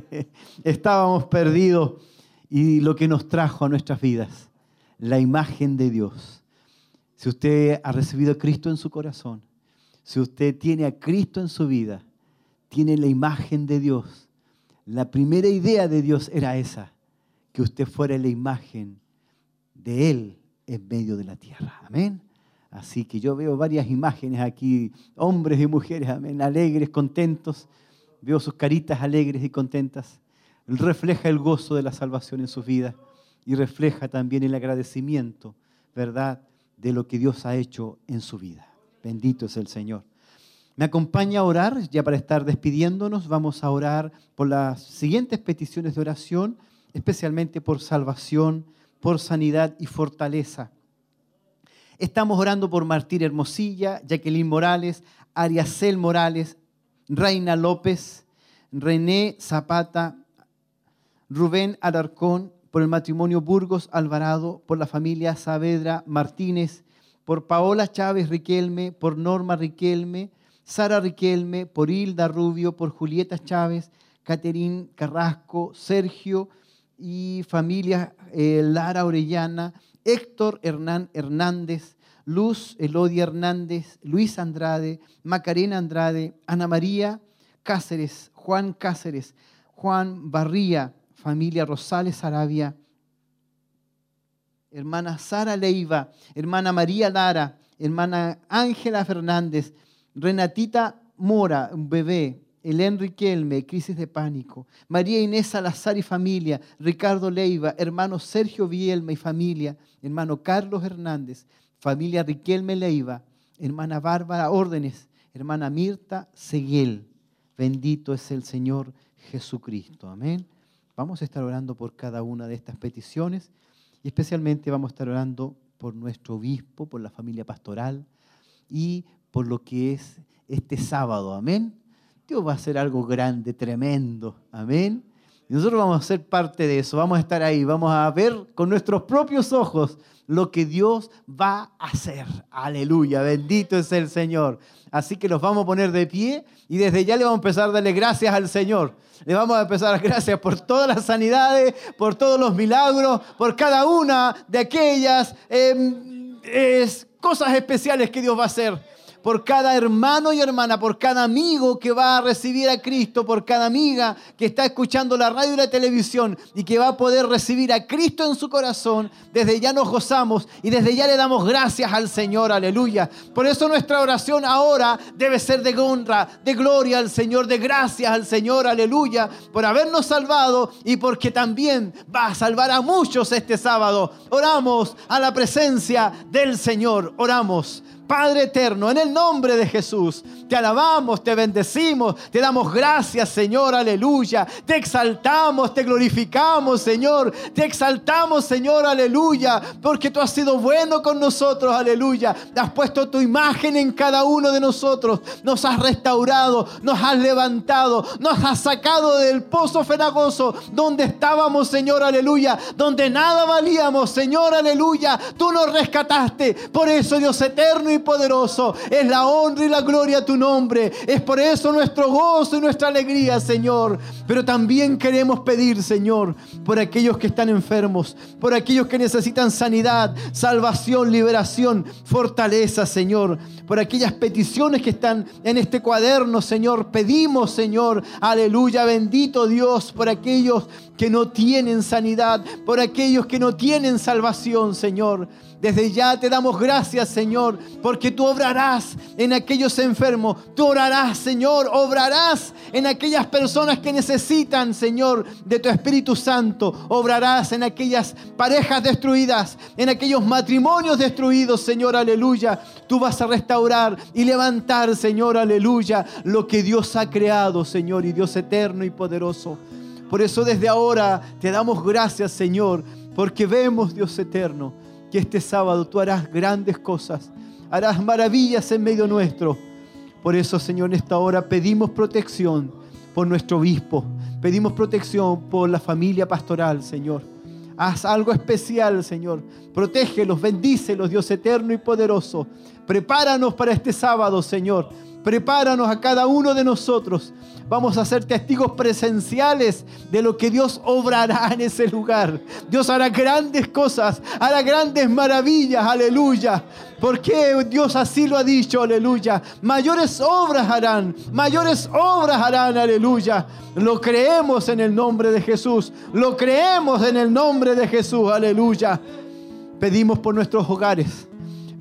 [laughs] Estábamos perdidos y lo que nos trajo a nuestras vidas, la imagen de Dios. Si usted ha recibido a Cristo en su corazón, si usted tiene a Cristo en su vida, tiene la imagen de Dios. La primera idea de Dios era esa, que usted fuera la imagen de Él en medio de la tierra. Amén. Así que yo veo varias imágenes aquí, hombres y mujeres, amén, alegres, contentos. Veo sus caritas alegres y contentas. Refleja el gozo de la salvación en sus vidas y refleja también el agradecimiento, ¿verdad?, de lo que Dios ha hecho en su vida. Bendito es el Señor. Me acompaña a orar, ya para estar despidiéndonos, vamos a orar por las siguientes peticiones de oración, especialmente por salvación, por sanidad y fortaleza. Estamos orando por Martín Hermosilla, Jacqueline Morales, Ariacel Morales, Reina López, René Zapata, Rubén Alarcón, por el matrimonio Burgos Alvarado, por la familia Saavedra Martínez, por Paola Chávez Riquelme, por Norma Riquelme, Sara Riquelme, por Hilda Rubio, por Julieta Chávez, Caterín Carrasco, Sergio y familia eh, Lara Orellana, Héctor Hernán Hernández, Luz Elodia Hernández, Luis Andrade, Macarena Andrade, Ana María Cáceres, Juan Cáceres, Juan Barría, familia Rosales Arabia, hermana Sara Leiva, hermana María Lara, hermana Ángela Fernández, Renatita Mora, un bebé, Helen Riquelme, crisis de pánico, María Inés Salazar y familia, Ricardo Leiva, hermano Sergio Vielma y familia, hermano Carlos Hernández, familia Riquelme Leiva, hermana Bárbara Órdenes, hermana Mirta Seguel. Bendito es el Señor Jesucristo. Amén. Vamos a estar orando por cada una de estas peticiones y especialmente vamos a estar orando por nuestro obispo, por la familia pastoral y por lo que es este sábado. Amén. Dios va a hacer algo grande, tremendo. Amén. Y nosotros vamos a ser parte de eso, vamos a estar ahí, vamos a ver con nuestros propios ojos lo que Dios va a hacer. Aleluya, bendito es el Señor. Así que los vamos a poner de pie y desde ya le vamos a empezar a darle gracias al Señor. Le vamos a empezar a dar gracias por todas las sanidades, por todos los milagros, por cada una de aquellas em, cosas especiales que Dios va a hacer por cada hermano y hermana, por cada amigo que va a recibir a Cristo, por cada amiga que está escuchando la radio y la televisión y que va a poder recibir a Cristo en su corazón. Desde ya nos gozamos y desde ya le damos gracias al Señor, aleluya. Por eso nuestra oración ahora debe ser de honra, de gloria al Señor, de gracias al Señor, aleluya, por habernos salvado y porque también va a salvar a muchos este sábado. Oramos a la presencia del Señor, oramos. Padre eterno, en el nombre de Jesús, te alabamos, te bendecimos, te damos gracias, Señor, aleluya. Te exaltamos, te glorificamos, Señor. Te exaltamos, Señor, aleluya, porque tú has sido bueno con nosotros, aleluya. Has puesto tu imagen en cada uno de nosotros. Nos has restaurado, nos has levantado, nos has sacado del pozo fenagoso donde estábamos, Señor, aleluya, donde nada valíamos, Señor, aleluya. Tú nos rescataste. Por eso, Dios eterno y poderoso. Es la honra y la gloria a tu nombre. Es por eso nuestro gozo y nuestra alegría, Señor. Pero también queremos pedir, Señor, por aquellos que están enfermos, por aquellos que necesitan sanidad, salvación, liberación, fortaleza, Señor. Por aquellas peticiones que están en este cuaderno, Señor. Pedimos, Señor, aleluya, bendito Dios, por aquellos que no tienen sanidad, por aquellos que no tienen salvación, Señor. Desde ya te damos gracias, Señor, porque tú obrarás en aquellos enfermos. Tú orarás, Señor, obrarás en aquellas personas que necesitan, Señor, de tu Espíritu Santo. Obrarás en aquellas parejas destruidas, en aquellos matrimonios destruidos, Señor, aleluya. Tú vas a restaurar y levantar, Señor, aleluya, lo que Dios ha creado, Señor, y Dios eterno y poderoso. Por eso desde ahora te damos gracias, Señor, porque vemos, Dios eterno, que este sábado tú harás grandes cosas, harás maravillas en medio nuestro. Por eso, Señor, en esta hora pedimos protección por nuestro obispo, pedimos protección por la familia pastoral, Señor. Haz algo especial, Señor. Protégelos, bendícelos, Dios eterno y poderoso. Prepáranos para este sábado, Señor Prepáranos a cada uno de nosotros. Vamos a ser testigos presenciales de lo que Dios obrará en ese lugar. Dios hará grandes cosas, hará grandes maravillas, aleluya. Porque Dios así lo ha dicho, aleluya. Mayores obras harán, mayores obras harán, aleluya. Lo creemos en el nombre de Jesús. Lo creemos en el nombre de Jesús, aleluya. Pedimos por nuestros hogares.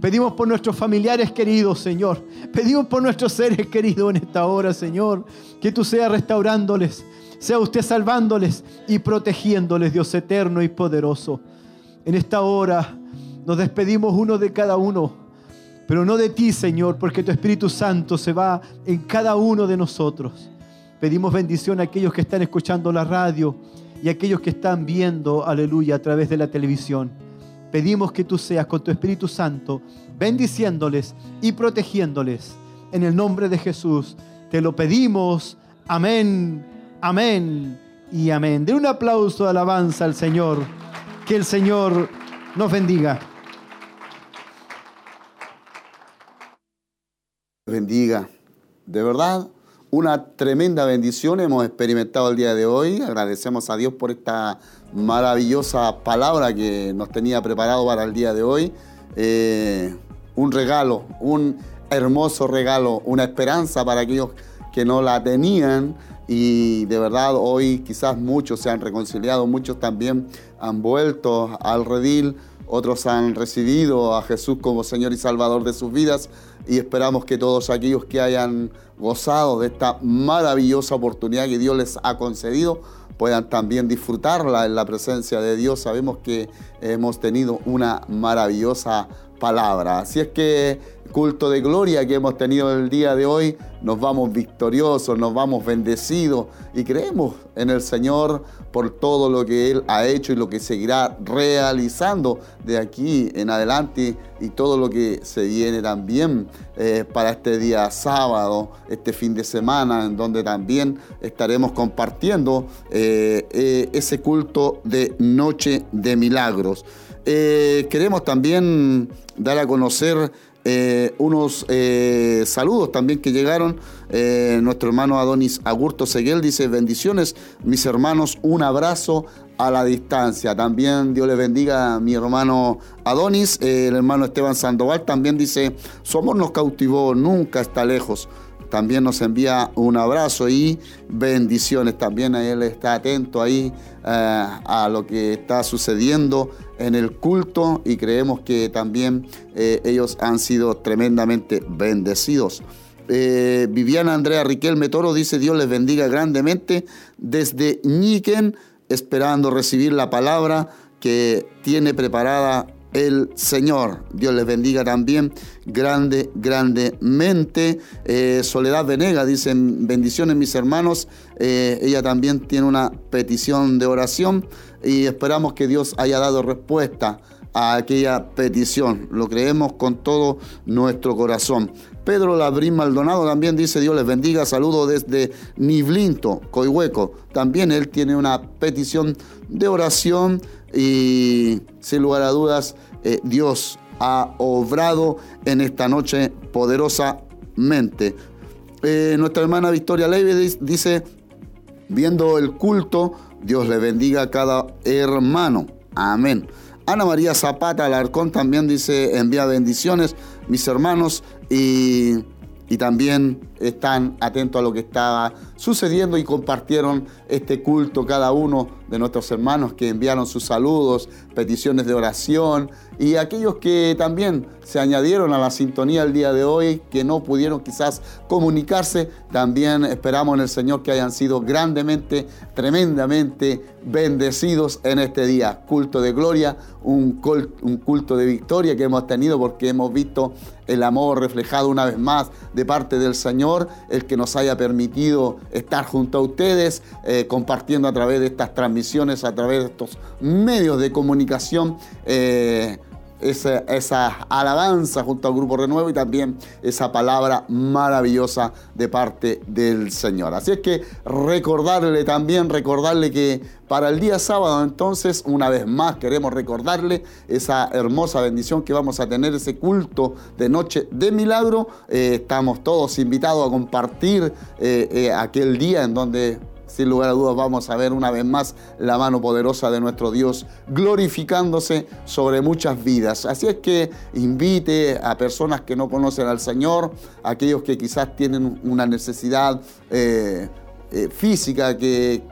Pedimos por nuestros familiares queridos, Señor. Pedimos por nuestros seres queridos en esta hora, Señor. Que tú seas restaurándoles, sea usted salvándoles y protegiéndoles, Dios eterno y poderoso. En esta hora nos despedimos uno de cada uno, pero no de ti, Señor, porque tu Espíritu Santo se va en cada uno de nosotros. Pedimos bendición a aquellos que están escuchando la radio y a aquellos que están viendo, aleluya, a través de la televisión. Pedimos que tú seas con tu Espíritu Santo bendiciéndoles y protegiéndoles. En el nombre de Jesús te lo pedimos. Amén, amén y amén. De un aplauso de alabanza al Señor. Que el Señor nos bendiga. Bendiga. De verdad, una tremenda bendición hemos experimentado el día de hoy. Agradecemos a Dios por esta maravillosa palabra que nos tenía preparado para el día de hoy. Eh, un regalo, un hermoso regalo, una esperanza para aquellos que no la tenían. Y de verdad hoy quizás muchos se han reconciliado, muchos también han vuelto al redil, otros han recibido a Jesús como Señor y Salvador de sus vidas y esperamos que todos aquellos que hayan gozado de esta maravillosa oportunidad que Dios les ha concedido puedan también disfrutarla en la presencia de Dios. Sabemos que hemos tenido una maravillosa palabra. Así es que culto de gloria que hemos tenido el día de hoy, nos vamos victoriosos, nos vamos bendecidos y creemos en el Señor por todo lo que Él ha hecho y lo que seguirá realizando de aquí en adelante y todo lo que se viene también eh, para este día sábado, este fin de semana, en donde también estaremos compartiendo eh, eh, ese culto de Noche de Milagros. queremos también dar a conocer eh, unos eh, saludos también que llegaron. Eh, nuestro hermano Adonis Agurto Seguel dice, bendiciones, mis hermanos, un abrazo a la distancia. También Dios le bendiga a mi hermano Adonis. el hermano Esteban Sandoval también dice, su amor nos cautivó, nunca está lejos también nos envía un abrazo y bendiciones. También él está atento ahí a lo que está sucediendo en el culto y creemos que también eh, ellos han sido tremendamente bendecidos. Eh, Viviana Andrea Riquelme Toro dice Dios les bendiga grandemente desde Ñiquen, esperando recibir la palabra que tiene preparada el Señor. Dios les bendiga también grande, grandemente. Eh, Soledad Venega dice, bendiciones mis hermanos. Eh, ella también tiene una petición de oración y esperamos que Dios haya dado respuesta a aquella petición. Lo creemos con todo nuestro corazón. Pedro Labrín Maldonado también dice, Dios les bendiga, saludo desde Niblinto, Coihueco. También él tiene una petición de oración y sin lugar a dudas eh, Dios ha obrado en esta noche poderosamente. Eh, nuestra hermana Victoria Leive dice, viendo el culto, Dios le bendiga a cada hermano. Amén. Ana María Zapata Alarcón también dice, envía bendiciones, mis hermanos, y, y también están atentos a lo que estaba sucediendo y compartieron este culto cada uno de nuestros hermanos que enviaron sus saludos, peticiones de oración y aquellos que también se añadieron a la sintonía el día de hoy, que no pudieron quizás comunicarse, también esperamos en el Señor que hayan sido grandemente, tremendamente bendecidos en este día. Culto de gloria, un culto de victoria que hemos tenido porque hemos visto el amor reflejado una vez más de parte del Señor el que nos haya permitido estar junto a ustedes, eh, compartiendo a través de estas transmisiones, a través de estos medios de comunicación. Eh, esa, alabanza junto al Grupo Renuevo y también esa palabra maravillosa de parte del Señor. Así es que recordarle también, recordarle que para el día sábado entonces, una vez más queremos recordarle esa hermosa bendición que vamos a tener, ese culto de noche de milagro. Eh, estamos todos invitados a compartir eh, eh, aquel día en donde sin lugar a dudas vamos a ver una vez más la mano poderosa de nuestro Dios glorificándose sobre muchas vidas. Así es que invite a personas que no conocen al Señor, aquellos que quizás tienen una necesidad eh, eh, física, que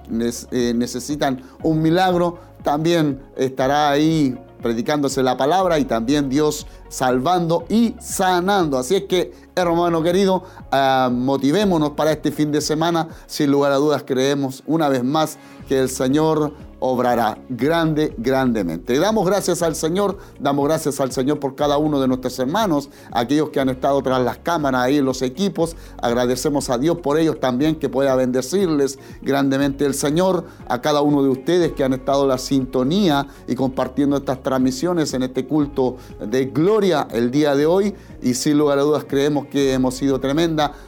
eh, necesitan un milagro, también estará ahí predicándose la palabra y también Dios salvando y sanando. Así es que, hermano querido, ah, motivémonos para este fin de semana. Sin lugar a dudas, creemos una vez más que el Señor obrará grande, grandemente. Damos gracias al Señor, damos gracias al Señor por cada uno de nuestros hermanos, aquellos que han estado tras las cámaras ahí en los equipos. Agradecemos a Dios por ellos también que pueda bendecirles grandemente el Señor, a cada uno de ustedes que han estado en la sintonía y compartiendo estas transmisiones en este culto de gloria el día de hoy. Y sin lugar a dudas creemos que hemos sido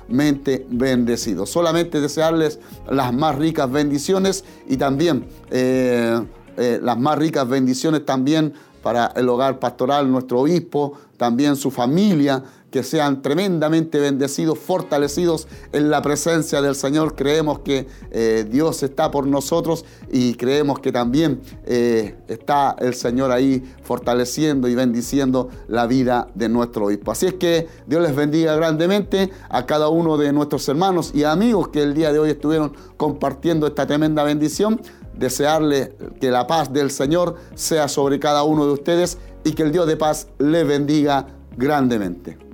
tremendamente bendecidos. Solamente desearles las más ricas bendiciones y también... Eh, eh, las más ricas bendiciones también para el hogar pastoral, nuestro obispo, también su familia, que sean tremendamente bendecidos, fortalecidos en la presencia del Señor. Creemos que eh, Dios está por nosotros y creemos que también está el Señor ahí fortaleciendo y bendiciendo la vida de nuestro obispo. Así es que Dios les bendiga grandemente a cada uno de nuestros hermanos y amigos que el día de hoy estuvieron compartiendo esta tremenda bendición desearle que la paz del Señor sea sobre cada uno de ustedes y que el Dios de paz le bendiga grandemente.